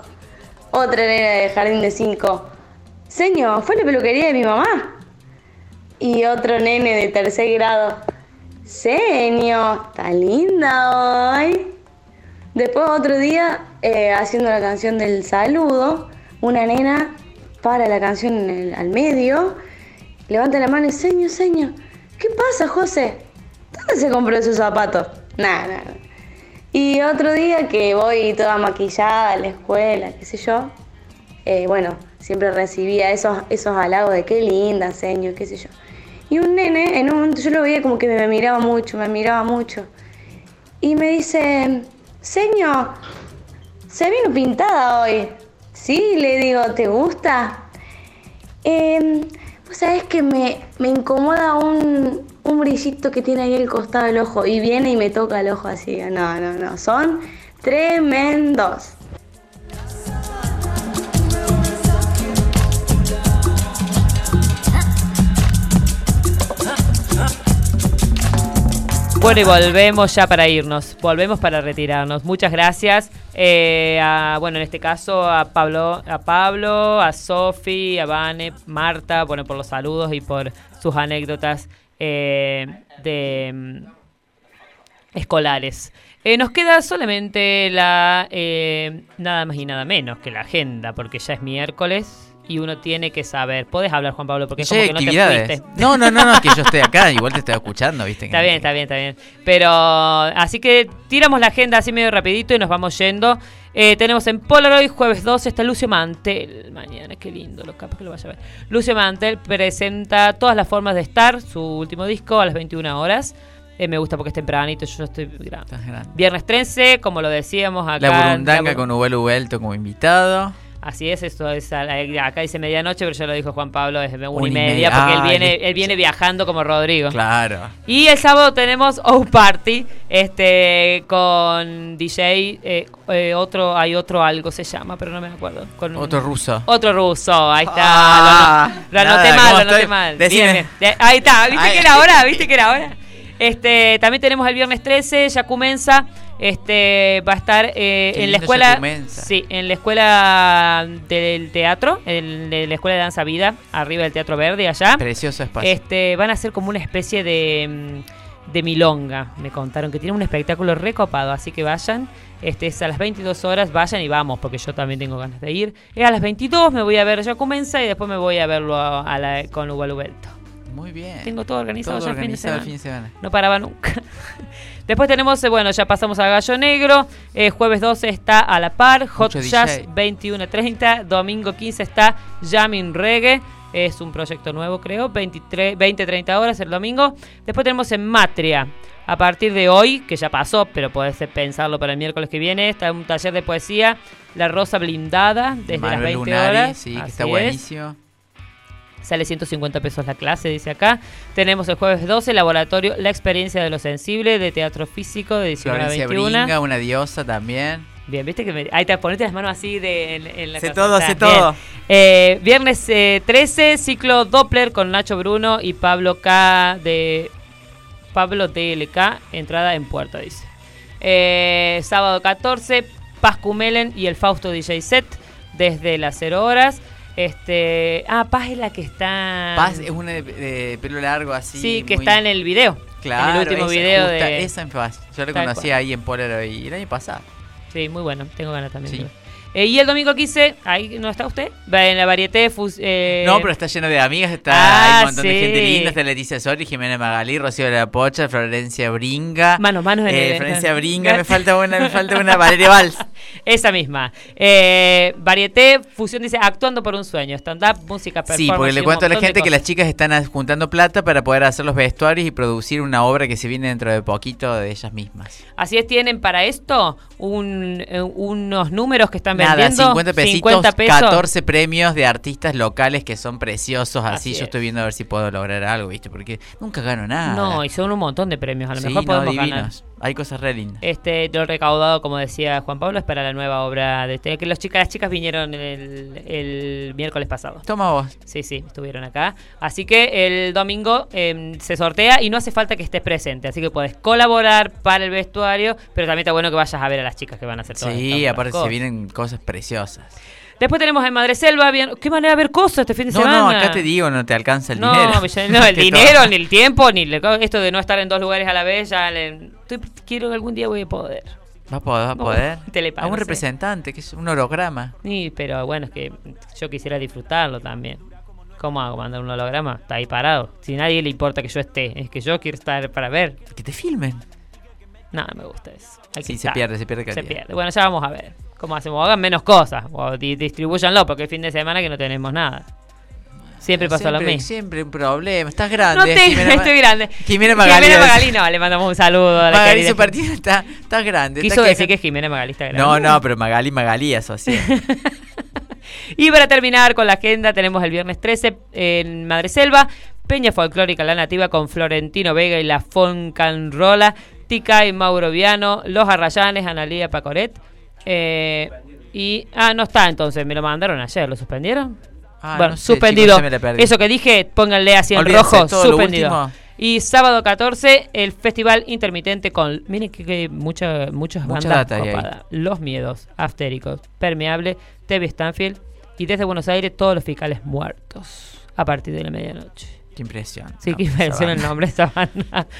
Otra nena de jardín de 5, Señor, fue la peluquería de mi mamá. Y otro nene de tercer grado, Señor, está linda hoy. Después otro día, eh, haciendo la canción del saludo, una nena para la canción al medio, levanta la mano y señor, señor, ¿qué pasa, José? ¿Dónde se compró esos zapatos? Nada, nada. Y otro día que voy toda maquillada a la escuela, qué sé yo, eh, bueno, siempre recibía esos, esos halagos de qué linda, señor, qué sé yo. Y un nene, en un momento yo lo veía como que me miraba mucho, me miraba mucho. Y me dice, señor, se vino pintada hoy. Sí, le digo, ¿te gusta? Eh, Vos sabés que me, me incomoda un, un brillito que tiene ahí al costado del ojo y viene y me toca el ojo así. No, no, no, son tremendos. Bueno, y volvemos ya para irnos. Volvemos para retirarnos. Muchas gracias. Eh, a, bueno, en este caso a Pablo, a Pablo, a Sofi, a Vane, Marta, bueno, por los saludos y por sus anécdotas eh, de mm, escolares. Eh, nos queda solamente la eh, nada más y nada menos que la agenda, porque ya es miércoles y uno tiene que saber. Podés hablar, Juan Pablo, porque es Che, como que no te fuiste. No, no, no, no, que yo estoy acá, igual te estoy escuchando, ¿viste? Está bien, está bien, está bien. Pero así que tiramos la agenda así medio rapidito y nos vamos yendo. Eh, tenemos en Polaroid jueves 12 está Lucio Mantel. Mañana, qué lindo, lo capaz que lo vaya a ver. Lucio Mantel presenta todas las formas de estar, su último disco a las 21 horas. Eh, me gusta porque es tempranito, yo ya estoy grande. Viernes 13, como lo decíamos acá. La burundanga la- con Ubel Ubelto como invitado. Así es, esto es a la- acá dice medianoche, pero ya lo dijo Juan Pablo, es una, Una y media, media. porque él viene, él viene viajando como Rodrigo. Claro. Y el sábado tenemos O Party, este, con DJ, eh, eh, otro, hay otro algo se llama, pero no me acuerdo. Con Otro ruso. Otro ruso, ahí está. Ah, lo, lo anoté mal, ¿cómo lo anoté mal. Decime. Bien, bien. De- ahí está, viste Ay. que era ahora, viste que era ahora. Este, también tenemos el viernes 13, ya comienza, este, va a estar eh, en la escuela, sí, en la escuela del teatro, en de la escuela de danza vida, arriba del Teatro Verde, allá. Precioso espacio. Este, van a hacer como una especie de, mm, de milonga, me contaron, que tiene un espectáculo recopado, así que vayan. Este, es a las 22 horas, vayan y vamos, porque yo también tengo ganas de ir. Es a las 22, me voy a ver ya comienza y después me voy a verlo a, a la, con Ubalubelto. Muy bien. Tengo todo organizado Todo ya el fin de organizado el fin de semana. No paraba nunca. Después tenemos, eh, bueno, ya pasamos a Gallo Negro. eh, jueves 12 está a la par. Hot Mucho Jazz DJ. 21.30. Domingo 15 está Jamming Reggae. Es un proyecto nuevo, creo. 23, 20-30 horas el domingo. Después tenemos en Matria. A partir de hoy, que ya pasó, pero podés pensarlo para el miércoles que viene, está un taller de poesía, La Rosa Blindada, desde las Manuel 20 Lunari, horas. sí, que está es. Sale 150 pesos la clase, dice acá. Tenemos el jueves 12, laboratorio La experiencia de lo sensible de teatro físico de 19 a Florencia 21. Bringa, una diosa también. Bien, viste que me- ahí te ponete las manos así de, en, en la Sé cosa. todo, sé todo. Eh, viernes eh, 13, ciclo Doppler con Nacho Bruno y Pablo K de Pablo DLK, entrada en puerta, dice. Eh, sábado 14, Paz Cumelen y el Fausto DJ set desde las 0 horas. Este, ah, Paz es la que está Paz es una de, de pelo largo así. Sí, que muy- está en el video. Claro, en el último esa, video justa- de Esa en Paz. Yo la conocí ahí en Polaroid el año pasado. Sí, muy bueno, tengo ganas también. Sí. de. Eh, y el domingo 15, ahí no está usted, en la varieté eh, No, pero está lleno de amigas, está Ah, hay un montón de gente linda, está Leticia Sori, Jimena Magalí, Rocío de la Pocha, Florencia Bringa. Manos, manos en eh, el- Florencia Bringa, me falta una, me falta una Valeria Valls. Esa misma. Eh, varieté, fusión dice actuando por un sueño. Stand-up, música, performance. Sí, porque le cuento a la gente que las chicas están juntando plata para poder hacer los vestuarios y producir una obra que se viene dentro de poquito de ellas mismas. Así es, tienen para esto un, unos números que están Nada, vendiendo. 50 pesitos, 50 pesos. 14 premios de artistas locales que son preciosos. Así, Así yo es. estoy viendo a ver si puedo lograr algo, ¿viste? Porque nunca gano nada. No, y son un montón de premios. A lo Sí, mejor no, podemos ganar. Hay cosas re lindas. Este, lo recaudado, como decía Juan Pablo, es para la nueva obra de este, que los chicas, las chicas vinieron el, el miércoles pasado. Toma vos. Sí, sí, estuvieron acá. Así que el domingo em, se sortea y no hace falta que estés presente. Así que puedes colaborar para el vestuario, pero también está bueno que vayas a ver a las chicas que van a hacer todas Sí, aparte se vienen cosas preciosas. Después tenemos en Madre Selva, bien, qué manera de ver cosas este fin de No, semana. no, acá te digo, no te alcanza el no, dinero. ya- no, el dinero, todo. ni el tiempo, ni le- esto de no estar en dos lugares a la vez. Ya le- estoy- quiero que algún día voy a poder. ¿Va a poder? ¿Va a No, poder? a un representante, que es un holograma. Sí, pero bueno, es que yo quisiera disfrutarlo también. ¿Cómo hago? ¿Mandar un holograma? Está ahí parado. Si a nadie le importa que yo esté, es que yo quiero estar para ver. Que te filmen. No, me gusta eso. Que se pierde, se pierde Se calidad. pierde. Bueno, ya vamos a ver. ¿Cómo hacemos? Hagan menos cosas. O di- distribuyanlo, porque el fin de semana que no tenemos nada. Siempre pasa lo mismo. Siempre un problema. Estás grande. No te, Jimena Ma- estoy grande. Jimena Magalí. Jimena Magalí, no, le mandamos un saludo a la Magalí, su partida está, está grande. Quiso está decir queja- que Jimena Magalí está grande. No, no, pero Magali, Magalí, eso sí. Y para terminar con la agenda, tenemos el viernes 13 en Madre Selva, Peña Folclórica La Nativa con Florentino Vega y la Foncanrola, Tica y Mauro Viano, Los Arrayanes, Analía Pacoret. eh, y. Ah, no está entonces, me lo mandaron ayer, ¿lo suspendieron? Ah, bueno, no sé, suspendido. chicos. Eso que dije, pónganle así en Olvídense, rojo, suspendido. Y sábado 14, el festival intermitente con. Miren que, que mucha, muchas Mucha bandas copadas. Los Miedos, Aftéricos, Permeable, TV Stanfield y desde Buenos Aires todos los fiscales muertos a partir de la medianoche. Qué impresión. Sí, No, qué impresión el nombre de esta banda.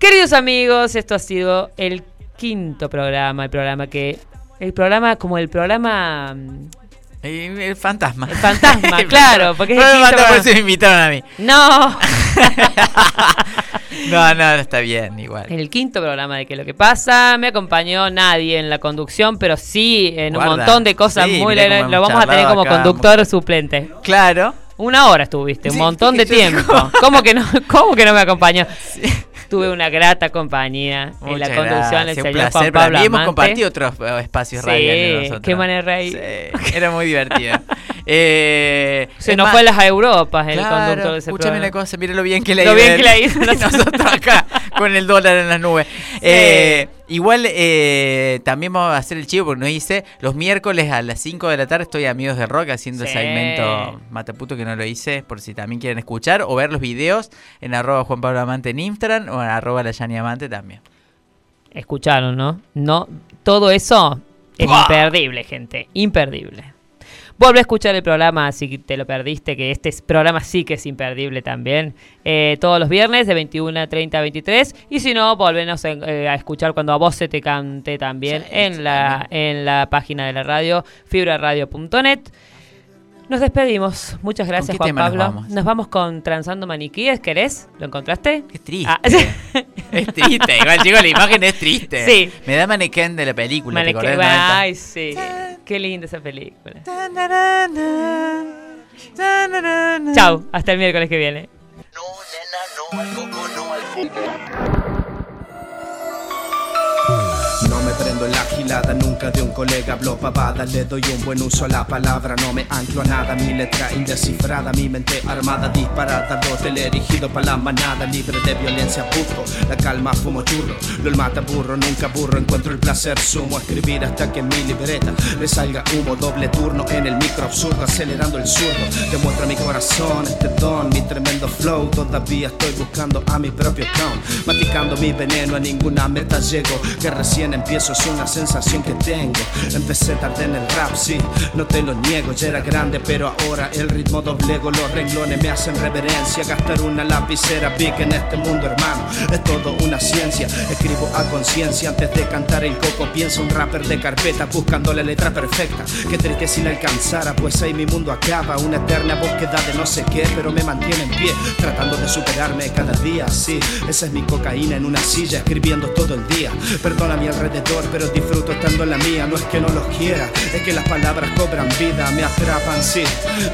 Queridos amigos, esto ha sido el quinto programa, el programa que... El programa como el programa... mm, El, el fantasma. El fantasma, claro, porque es el me quinto por eso me invitaron a mí. No. No, no, está bien, igual. El quinto programa de Que lo que pasa, me acompañó nadie en la conducción, pero sí en un montón de cosas Sí, muy le- Lo vamos a tener como acá, conductor suplente. Claro. Una hora estuviste, un Sí, montón de tiempo. ¿Cómo que no, cómo que no me acompañó? Tuve una grata compañía en la conducción gracias, el un señor placer Juan Pablo mí. Hemos compartido otros eh, espacios Sí, radiales nosotros. qué manera reír. Sí, era muy divertido. Eh, Se nos más- fue a las Europas el Claro, conductor de ese escúchame programa. una cosa, mire lo bien que le ha Lo bien que ido. Y nosotros acá con el dólar en las nubes. Eh, igual eh, también vamos a hacer el chivo porque nos dice los miércoles a las 5 de la tarde estoy Amigos de Rock haciendo el segmento Mataputo que no lo hice por si también quieren escuchar o ver los videos en arroba Juan Pablo Amante en Instagram o en arroba la Yani Amante también. Escucharon, ¿no? No, todo eso es imperdible, gente, imperdible. Vuelve a escuchar el programa si te lo perdiste, que este es- programa sí que es imperdible también. eh, todos los viernes de 21 a 30 a 23. Y si no, volvenos en- eh, a escuchar cuando a vos se te cante también en, la, en la página de la radio, fibraradio.net. Nos despedimos. Muchas gracias, Juan tema nos Pablo. vamos? vamos con Transando Maniquíes. ¿Querés? ¿Lo encontraste? Es triste. Ah, Es triste, igual chicos, la imagen es triste. Sí. Me da mannequin de la película, 90? Ay, sí. Qué linda esa película. Chau, hasta el miércoles que viene. No me prende En la gilada, nunca de un colega habló pavada. Le doy un buen uso a la palabra, no me anclo a nada. Mi letra indescifrada, mi mente armada, disparada. Dos erigido para la manada, libre de violencia, busco la calma, fumo churro. Lo mata burro, nunca burro, encuentro el placer, sumo a escribir hasta que mi libreta le salga humo. Doble turno en el micro absurdo, acelerando el zurdo. Demuestra mi corazón, este don, mi tremendo flow. Todavía estoy buscando a mi propio clown, maticando mi veneno, a ninguna meta llego. Que recién empiezo es una sensación que tengo. Empecé tarde en el rap, sí, no te lo niego. Ya era grande, pero ahora el ritmo doblego. Los renglones me hacen reverencia. Gastar una lapicera big en este mundo, hermano, es todo una ciencia. Escribo a conciencia antes de cantar el coco. Pienso un rapper de carpeta buscando la letra perfecta. Qué triste si la alcanzara, pues ahí mi mundo acaba. Una eterna búsqueda de no sé qué, pero me mantiene en pie. Tratando de superarme cada día, sí. Esa es mi cocaína en una silla, escribiendo todo el día. Perdona mi alrededor, pero disfruto estando en la mía. No es que no los quiera, es que las palabras cobran vida, me atrapan, sí.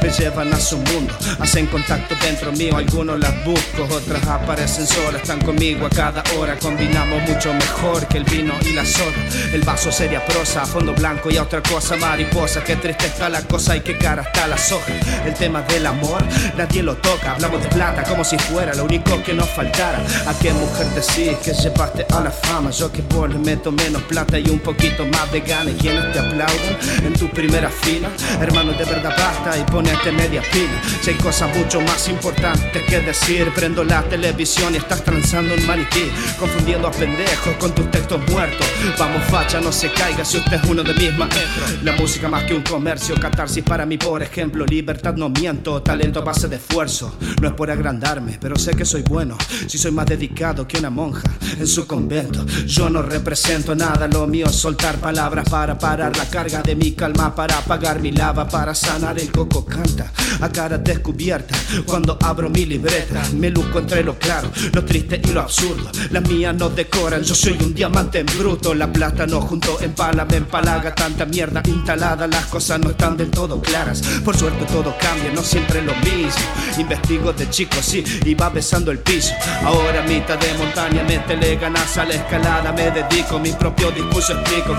Me llevan a su mundo, hacen contacto dentro mío. Algunos las busco, otras aparecen solas, están conmigo a cada hora. Combinamos mucho mejor que el vino y la soda. El vaso sería prosa, fondo blanco y a otra cosa mariposa. Qué triste está la cosa y qué cara está la soja. El tema del amor, nadie lo toca. Hablamos de plata como si fuera lo único que nos faltara. ¿A qué mujer decís que llevaste a la fama? Yo que vos le meto menos plata y un poquito más de ganas. Quienes te aplauden en tu primera fila. Hermano, de verdad basta y ponete media pila. Si hay cosas mucho más importantes que decir, prendo la televisión y estás transando un maniquí. Confundiendo a pendejos con tus textos muertos. Vamos, facha, no se caiga si usted es uno de mis maestros. La música más que un comercio, catarsis para mí, por ejemplo. Libertad no miento, talento a base de esfuerzo. No es por agrandarme, pero sé que soy bueno. Si soy más dedicado que una monja en su convento. Yo no represento nada, lo mío soltar palabras para parar la carga de mi calma, para apagar mi lava, para sanar el coco canta a cara descubierta. Cuando abro mi libreta, me luzco entre lo claro, lo triste y lo absurdo. Las mías no decoran, yo soy un diamante en bruto. La plata no junto empala, me empalaga tanta mierda instalada. Las cosas no están del todo claras. Por suerte todo cambia, no siempre lo mismo. Investigo de chico, sí, va besando el piso. Ahora mitad de montaña, métele ganas a la escalada. Me dedico, mi propio discurso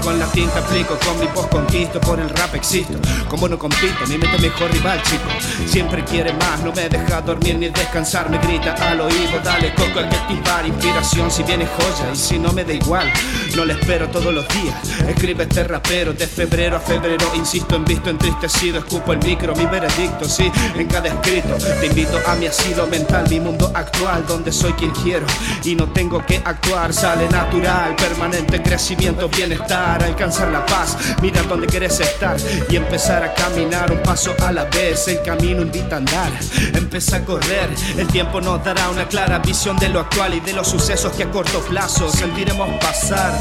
Con la tinta aplico, con mi voz conquisto. Por el rap existo, como no compito, mi mente mejor rival, chico. Siempre quiere más, no me deja dormir ni descansar. Me grita al oído, dale coco al que activar. Inspiración si viene joya, y si no me da igual. No le espero todos los días. Escribe este rapero de febrero a febrero. Insisto en visto entristecido, escupo el micro, mi veredicto, sí, en cada escrito. Te invito a mi asilo mental, mi mundo actual, donde soy quien quiero y no tengo que actuar. Sale natural, permanente crecimiento, bienestar, alcanzar la paz. Mira dónde quieres estar y empezar a caminar un paso a la vez. El camino invita a andar, empieza a correr. El tiempo nos dará una clara visión de lo actual y de los sucesos que a corto plazo sentiremos pasar.